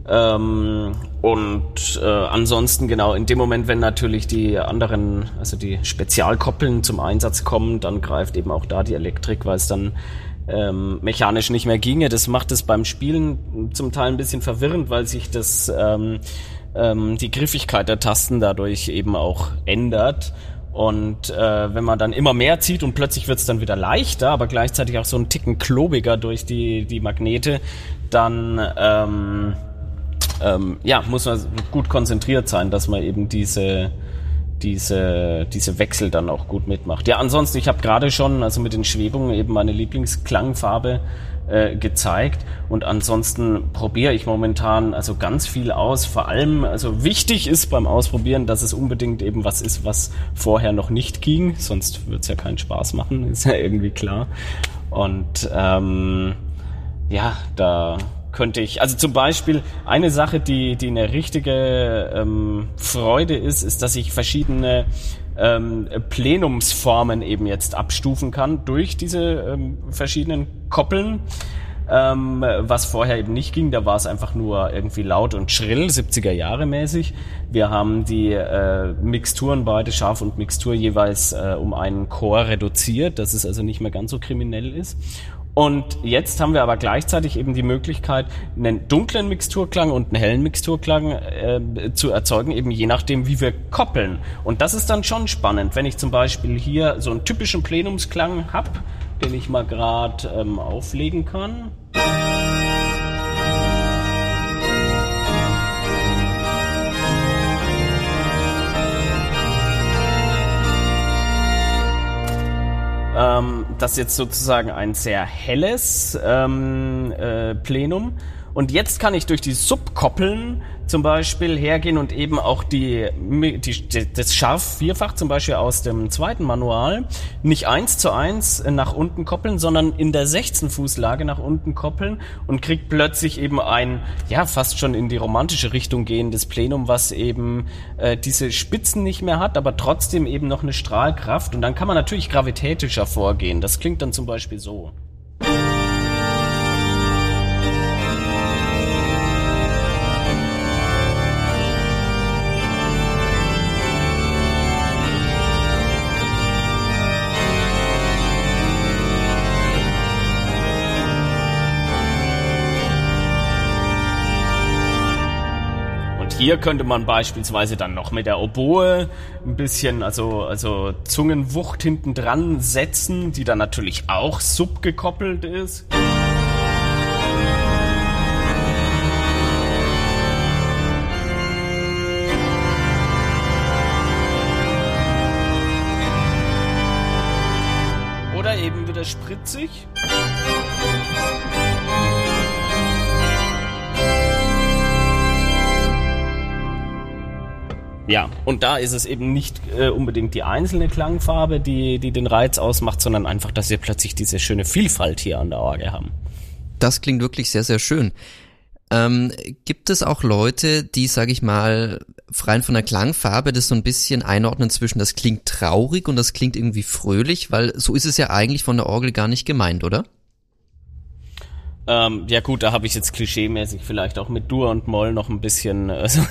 Ähm, und äh, ansonsten genau in dem Moment, wenn natürlich die anderen, also die Spezialkoppeln zum Einsatz kommen, dann greift eben auch da die Elektrik, weil es dann ähm, mechanisch nicht mehr ginge. Das macht es beim Spielen zum Teil ein bisschen verwirrend, weil sich das ähm, ähm, die Griffigkeit der Tasten dadurch eben auch ändert. Und äh, wenn man dann immer mehr zieht und plötzlich wird es dann wieder leichter, aber gleichzeitig auch so ein Ticken klobiger durch die, die Magnete, dann ähm, ähm, ja, muss man gut konzentriert sein, dass man eben diese diese, diese Wechsel dann auch gut mitmacht. Ja, ansonsten, ich habe gerade schon, also mit den Schwebungen eben meine Lieblingsklangfarbe äh, gezeigt und ansonsten probiere ich momentan also ganz viel aus. Vor allem, also wichtig ist beim Ausprobieren, dass es unbedingt eben was ist, was vorher noch nicht ging, sonst wird es ja keinen Spaß machen, *laughs* ist ja irgendwie klar. Und ähm, ja, da könnte ich, also zum Beispiel eine Sache, die, die eine richtige ähm, Freude ist, ist, dass ich verschiedene ähm, Plenumsformen eben jetzt abstufen kann durch diese ähm, verschiedenen Koppeln. Ähm, was vorher eben nicht ging, da war es einfach nur irgendwie laut und schrill, 70er Jahre mäßig. Wir haben die äh, Mixturen, beide Scharf und Mixtur jeweils äh, um einen Chor reduziert, dass es also nicht mehr ganz so kriminell ist. Und jetzt haben wir aber gleichzeitig eben die Möglichkeit, einen dunklen Mixturklang und einen hellen Mixturklang äh, zu erzeugen, eben je nachdem, wie wir koppeln. Und das ist dann schon spannend, wenn ich zum Beispiel hier so einen typischen Plenumsklang habe, den ich mal gerade ähm, auflegen kann. Ähm, das jetzt sozusagen ein sehr helles ähm, äh, Plenum. Und jetzt kann ich durch die Subkoppeln zum Beispiel hergehen und eben auch die, die, das Scharf vierfach zum Beispiel aus dem zweiten Manual nicht eins zu eins nach unten koppeln, sondern in der 16 Fußlage nach unten koppeln und kriegt plötzlich eben ein, ja, fast schon in die romantische Richtung gehendes Plenum, was eben äh, diese Spitzen nicht mehr hat, aber trotzdem eben noch eine Strahlkraft und dann kann man natürlich gravitätischer vorgehen. Das klingt dann zum Beispiel so. Hier könnte man beispielsweise dann noch mit der Oboe ein bisschen, also, also Zungenwucht hinten dran setzen, die dann natürlich auch subgekoppelt ist. Ja, und da ist es eben nicht äh, unbedingt die einzelne Klangfarbe, die, die den Reiz ausmacht, sondern einfach, dass wir plötzlich diese schöne Vielfalt hier an der Orgel haben. Das klingt wirklich sehr, sehr schön. Ähm, gibt es auch Leute, die, sage ich mal, rein von der Klangfarbe das so ein bisschen einordnen zwischen, das klingt traurig und das klingt irgendwie fröhlich, weil so ist es ja eigentlich von der Orgel gar nicht gemeint, oder? Ähm, ja gut, da habe ich jetzt klischeemäßig vielleicht auch mit Dur und Moll noch ein bisschen *laughs* also,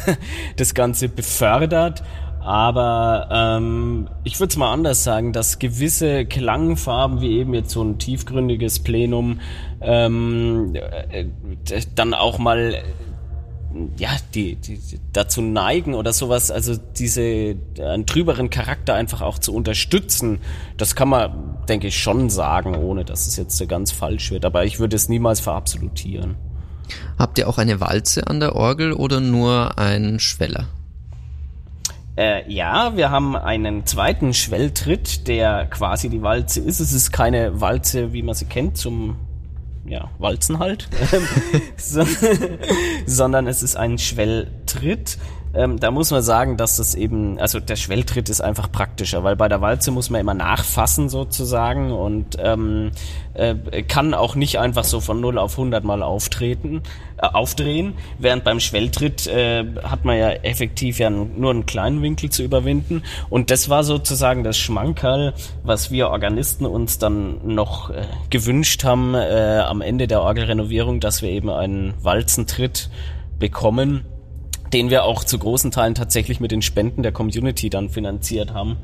das Ganze befördert. Aber ähm, ich würde es mal anders sagen, dass gewisse Klangfarben, wie eben jetzt so ein tiefgründiges Plenum, ähm, äh, dann auch mal ja, die, die, dazu neigen oder sowas, also diese einen trüberen Charakter einfach auch zu unterstützen, das kann man, denke ich, schon sagen, ohne dass es jetzt ganz falsch wird. Aber ich würde es niemals verabsolutieren. Habt ihr auch eine Walze an der Orgel oder nur einen Schweller? Äh, ja, wir haben einen zweiten Schwelltritt, der quasi die Walze ist. Es ist keine Walze, wie man sie kennt, zum ja, Walzen halt, *laughs* so, *laughs* sondern es ist ein Schwelltritt. Ähm, da muss man sagen, dass das eben, also der Schwelltritt ist einfach praktischer, weil bei der Walze muss man immer nachfassen sozusagen und ähm, äh, kann auch nicht einfach so von 0 auf 100 mal auftreten, äh, aufdrehen, während beim Schwelltritt äh, hat man ja effektiv ja nur einen kleinen Winkel zu überwinden. Und das war sozusagen das Schmankerl, was wir Organisten uns dann noch äh, gewünscht haben äh, am Ende der Orgelrenovierung, dass wir eben einen Walzentritt bekommen den wir auch zu großen Teilen tatsächlich mit den Spenden der Community dann finanziert haben.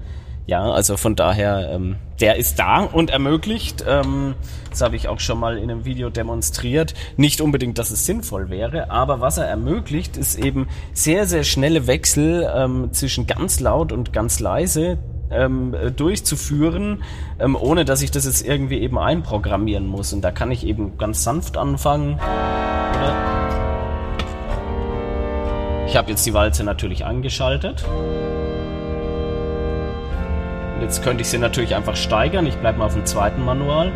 Ja, also von daher, ähm, der ist da und ermöglicht, ähm, das habe ich auch schon mal in einem Video demonstriert, nicht unbedingt, dass es sinnvoll wäre, aber was er ermöglicht, ist eben sehr, sehr schnelle Wechsel ähm, zwischen ganz laut und ganz leise ähm, durchzuführen, ähm, ohne dass ich das jetzt irgendwie eben einprogrammieren muss. Und da kann ich eben ganz sanft anfangen. Oder? Ich habe jetzt die Walze natürlich angeschaltet. Jetzt könnte ich sie natürlich einfach steigern. Ich bleibe mal auf dem zweiten Manual.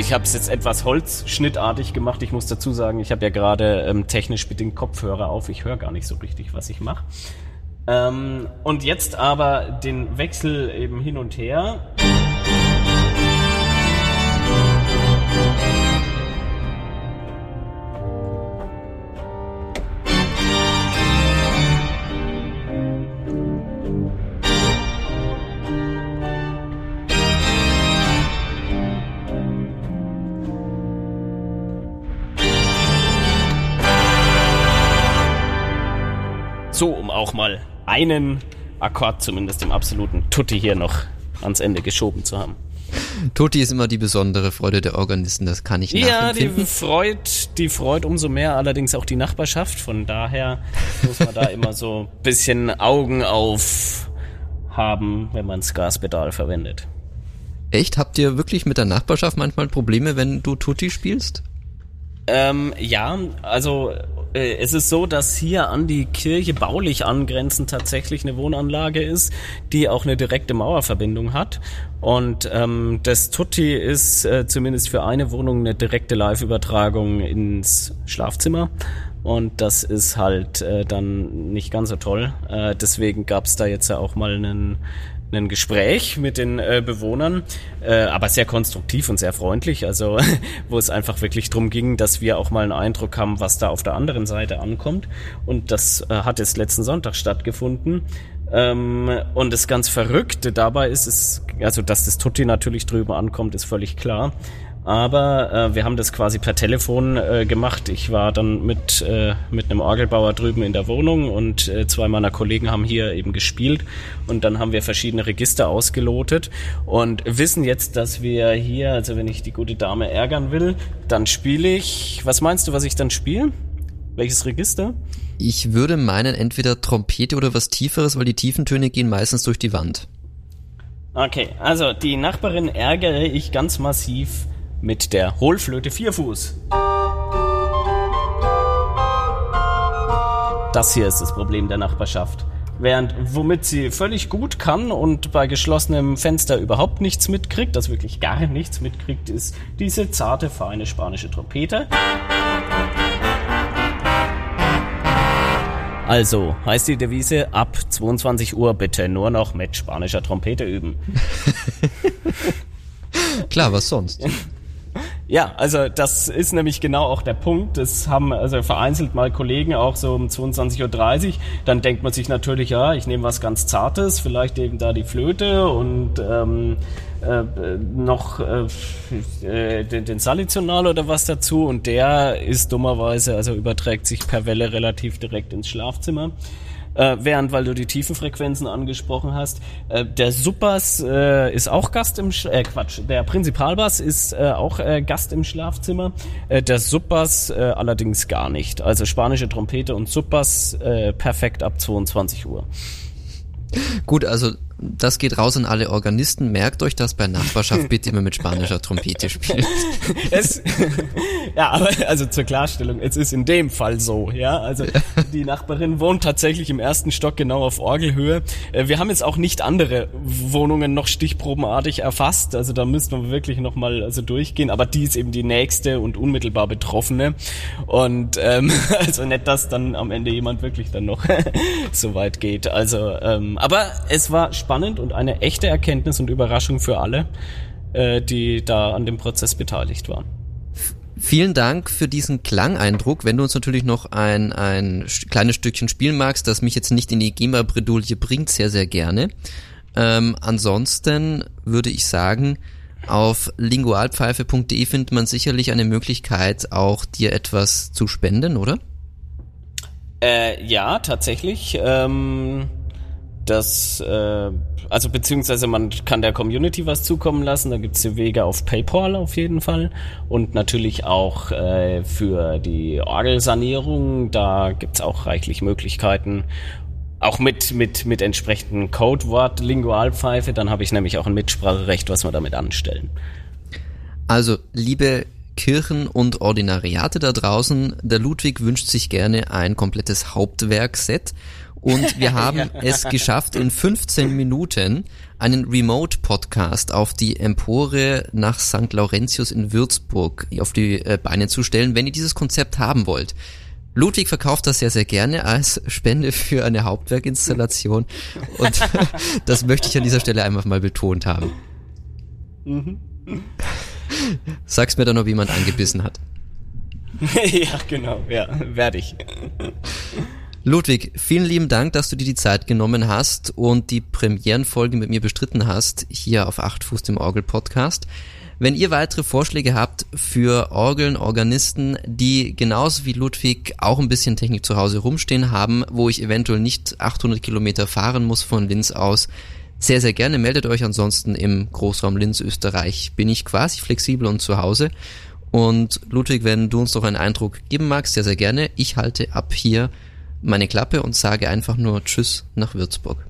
Ich habe es jetzt etwas holzschnittartig gemacht. Ich muss dazu sagen, ich habe ja gerade ähm, technisch bedingt Kopfhörer auf. Ich höre gar nicht so richtig, was ich mache. Ähm, und jetzt aber den Wechsel eben hin und her. Auch mal einen Akkord zumindest im absoluten Tutti hier noch ans Ende geschoben zu haben. Tutti ist immer die besondere Freude der Organisten, das kann ich Ja, die freut, die freut umso mehr allerdings auch die Nachbarschaft. Von daher muss man da immer so ein bisschen Augen auf haben, wenn man das Gaspedal verwendet. Echt? Habt ihr wirklich mit der Nachbarschaft manchmal Probleme, wenn du Tutti spielst? Ähm, ja, also es ist so, dass hier an die Kirche baulich angrenzend tatsächlich eine Wohnanlage ist, die auch eine direkte Mauerverbindung hat. Und ähm, das Tutti ist äh, zumindest für eine Wohnung eine direkte Live-Übertragung ins Schlafzimmer. Und das ist halt äh, dann nicht ganz so toll. Äh, deswegen gab es da jetzt ja auch mal einen ein Gespräch mit den äh, Bewohnern, äh, aber sehr konstruktiv und sehr freundlich, also *laughs* wo es einfach wirklich drum ging, dass wir auch mal einen Eindruck haben, was da auf der anderen Seite ankommt. Und das äh, hat jetzt letzten Sonntag stattgefunden. Ähm, und das ganz Verrückte dabei ist, ist, also dass das Tutti natürlich drüben ankommt, ist völlig klar. Aber äh, wir haben das quasi per Telefon äh, gemacht. Ich war dann mit, äh, mit einem Orgelbauer drüben in der Wohnung und äh, zwei meiner Kollegen haben hier eben gespielt. Und dann haben wir verschiedene Register ausgelotet und wissen jetzt, dass wir hier, also wenn ich die gute Dame ärgern will, dann spiele ich. Was meinst du, was ich dann spiele? Welches Register? Ich würde meinen, entweder Trompete oder was Tieferes, weil die Tiefentöne gehen meistens durch die Wand. Okay, also die Nachbarin ärgere ich ganz massiv mit der Hohlflöte Vierfuß. Das hier ist das Problem der Nachbarschaft. Während womit sie völlig gut kann und bei geschlossenem Fenster überhaupt nichts mitkriegt, das wirklich gar nichts mitkriegt, ist diese zarte, feine spanische Trompete. Also heißt die Devise ab 22 Uhr bitte nur noch mit spanischer Trompete üben. *laughs* Klar, was sonst? *laughs* Ja, also das ist nämlich genau auch der Punkt. Das haben also vereinzelt mal Kollegen auch so um 22.30 Uhr. Dann denkt man sich natürlich, ja, ich nehme was ganz Zartes, vielleicht eben da die Flöte und ähm, äh, noch äh, den, den Salitional oder was dazu. Und der ist dummerweise, also überträgt sich per Welle relativ direkt ins Schlafzimmer. Äh, während, weil du die tiefen Frequenzen angesprochen hast, äh, der Subbass äh, ist auch Gast im Sch äh, Quatsch, der Prinzipalbass ist äh, auch äh, Gast im Schlafzimmer, äh, der Subbass äh, allerdings gar nicht. Also spanische Trompete und Subbass äh, perfekt ab 22 Uhr. Gut, also das geht raus an alle Organisten. Merkt euch das bei Nachbarschaft bitte immer mit spanischer Trompete spielen. *laughs* Es, ja, aber also zur Klarstellung, es ist in dem Fall so, ja. Also ja. die Nachbarin wohnt tatsächlich im ersten Stock genau auf Orgelhöhe. Äh, wir haben jetzt auch nicht andere Wohnungen noch stichprobenartig erfasst. Also da müssten wir wirklich nochmal also durchgehen. Aber die ist eben die nächste und unmittelbar Betroffene. Und ähm, *laughs* also nicht, dass dann am Ende jemand wirklich dann noch *laughs* so weit geht. Also, ähm, aber es war spannend und eine echte Erkenntnis und Überraschung für alle, äh, die da an dem Prozess beteiligt waren. Vielen Dank für diesen Klangeindruck. Wenn du uns natürlich noch ein, ein kleines Stückchen spielen magst, das mich jetzt nicht in die GEMA-Bredouille bringt, sehr, sehr gerne. Ähm, ansonsten würde ich sagen, auf lingualpfeife.de findet man sicherlich eine Möglichkeit, auch dir etwas zu spenden, oder? Äh, ja, tatsächlich. Ähm das, äh, also beziehungsweise man kann der Community was zukommen lassen, da gibt's die Wege auf PayPal auf jeden Fall und natürlich auch äh, für die Orgelsanierung, da gibt's auch reichlich Möglichkeiten. Auch mit, mit, mit entsprechenden Codewort Lingualpfeife, dann habe ich nämlich auch ein Mitspracherecht, was wir damit anstellen. Also, liebe Kirchen und Ordinariate da draußen, der Ludwig wünscht sich gerne ein komplettes Hauptwerkset und wir *laughs* haben ja. es geschafft, in 15 Minuten einen Remote-Podcast auf die Empore nach St. Laurentius in Würzburg auf die äh, Beine zu stellen, wenn ihr dieses Konzept haben wollt. Ludwig verkauft das sehr, sehr gerne als Spende für eine Hauptwerkinstallation. Und *laughs* das möchte ich an dieser Stelle einfach mal betont haben. Mhm. Sag's mir dann noch, wie man angebissen hat. *laughs* ja, genau, ja, werde ich. Ludwig, vielen lieben Dank, dass du dir die Zeit genommen hast und die Premierenfolge mit mir bestritten hast, hier auf 8 Fuß dem Orgel Podcast. Wenn ihr weitere Vorschläge habt für Orgeln, Organisten, die genauso wie Ludwig auch ein bisschen Technik zu Hause rumstehen haben, wo ich eventuell nicht 800 Kilometer fahren muss von Linz aus, sehr, sehr gerne. Meldet euch ansonsten im Großraum Linz, Österreich. Bin ich quasi flexibel und zu Hause. Und Ludwig, wenn du uns noch einen Eindruck geben magst, sehr, sehr gerne. Ich halte ab hier meine Klappe und sage einfach nur Tschüss nach Würzburg.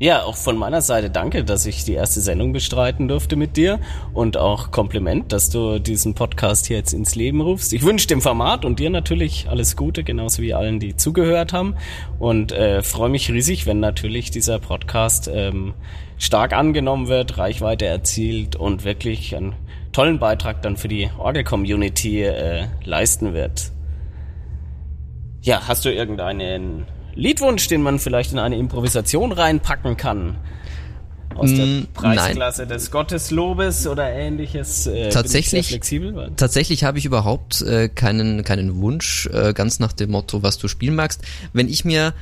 Ja, auch von meiner Seite danke, dass ich die erste Sendung bestreiten durfte mit dir und auch Kompliment, dass du diesen Podcast hier jetzt ins Leben rufst. Ich wünsche dem Format und dir natürlich alles Gute, genauso wie allen, die zugehört haben und äh, freue mich riesig, wenn natürlich dieser Podcast ähm, stark angenommen wird, Reichweite erzielt und wirklich einen tollen Beitrag dann für die Orgel-Community äh, leisten wird. Ja, hast du irgendeinen Liedwunsch, den man vielleicht in eine Improvisation reinpacken kann? Aus der mm, Preisklasse Nein. des Gotteslobes oder ähnliches? Äh, tatsächlich, flexibel? tatsächlich habe ich überhaupt äh, keinen, keinen Wunsch, äh, ganz nach dem Motto, was du spielen magst. Wenn ich mir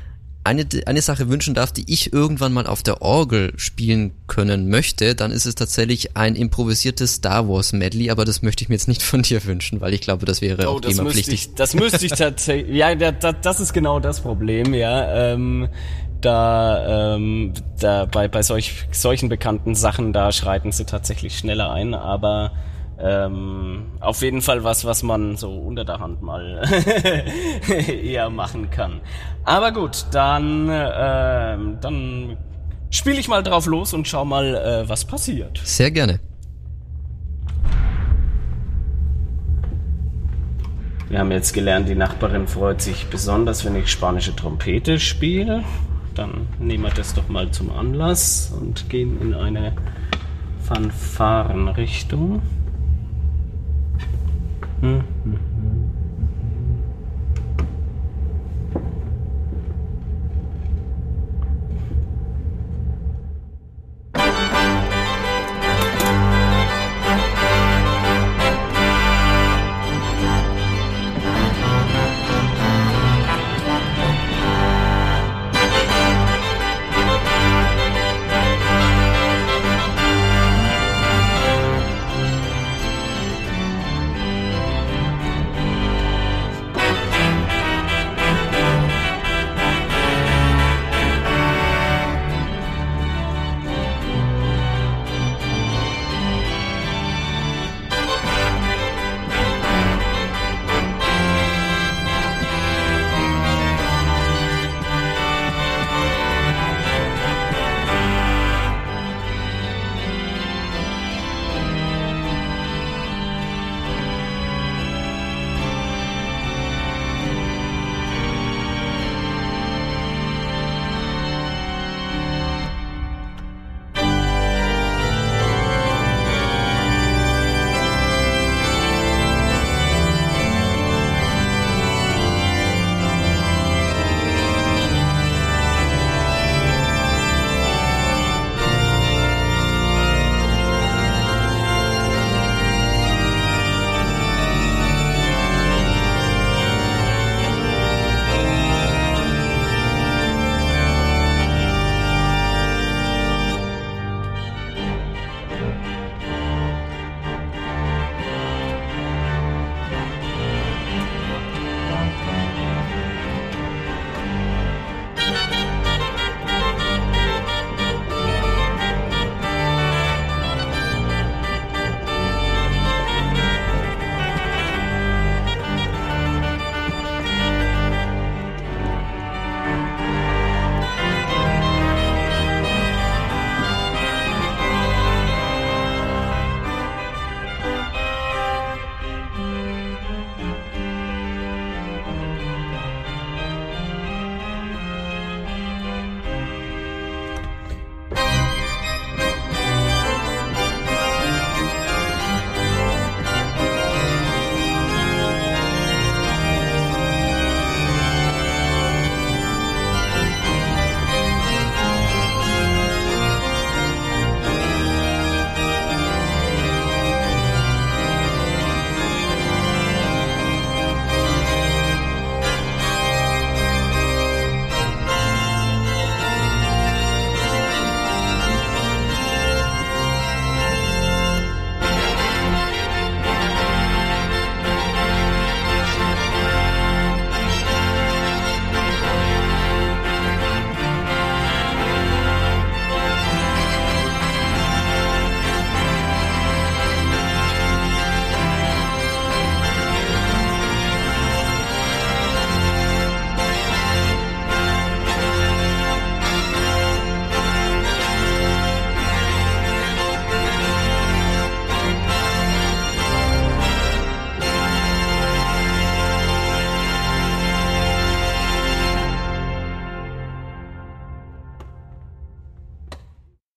eine, eine Sache wünschen darf, die ich irgendwann mal auf der Orgel spielen können möchte, dann ist es tatsächlich ein improvisiertes Star Wars Medley, aber das möchte ich mir jetzt nicht von dir wünschen, weil ich glaube, das wäre oh, auch das GEMA-pflichtig. Das müsste ich tatsächlich, ja, das, das ist genau das Problem, ja. Ähm, da, ähm, da bei, bei solch, solchen bekannten Sachen, da schreiten sie tatsächlich schneller ein, aber ähm, auf jeden Fall was, was man so unter der Hand mal *laughs* eher machen kann. Aber gut, dann, äh, dann spiele ich mal drauf los und schau mal, äh, was passiert. Sehr gerne. Wir haben jetzt gelernt, die Nachbarin freut sich besonders, wenn ich spanische Trompete spiele. Dann nehmen wir das doch mal zum Anlass und gehen in eine Fanfarenrichtung. Mm-hmm.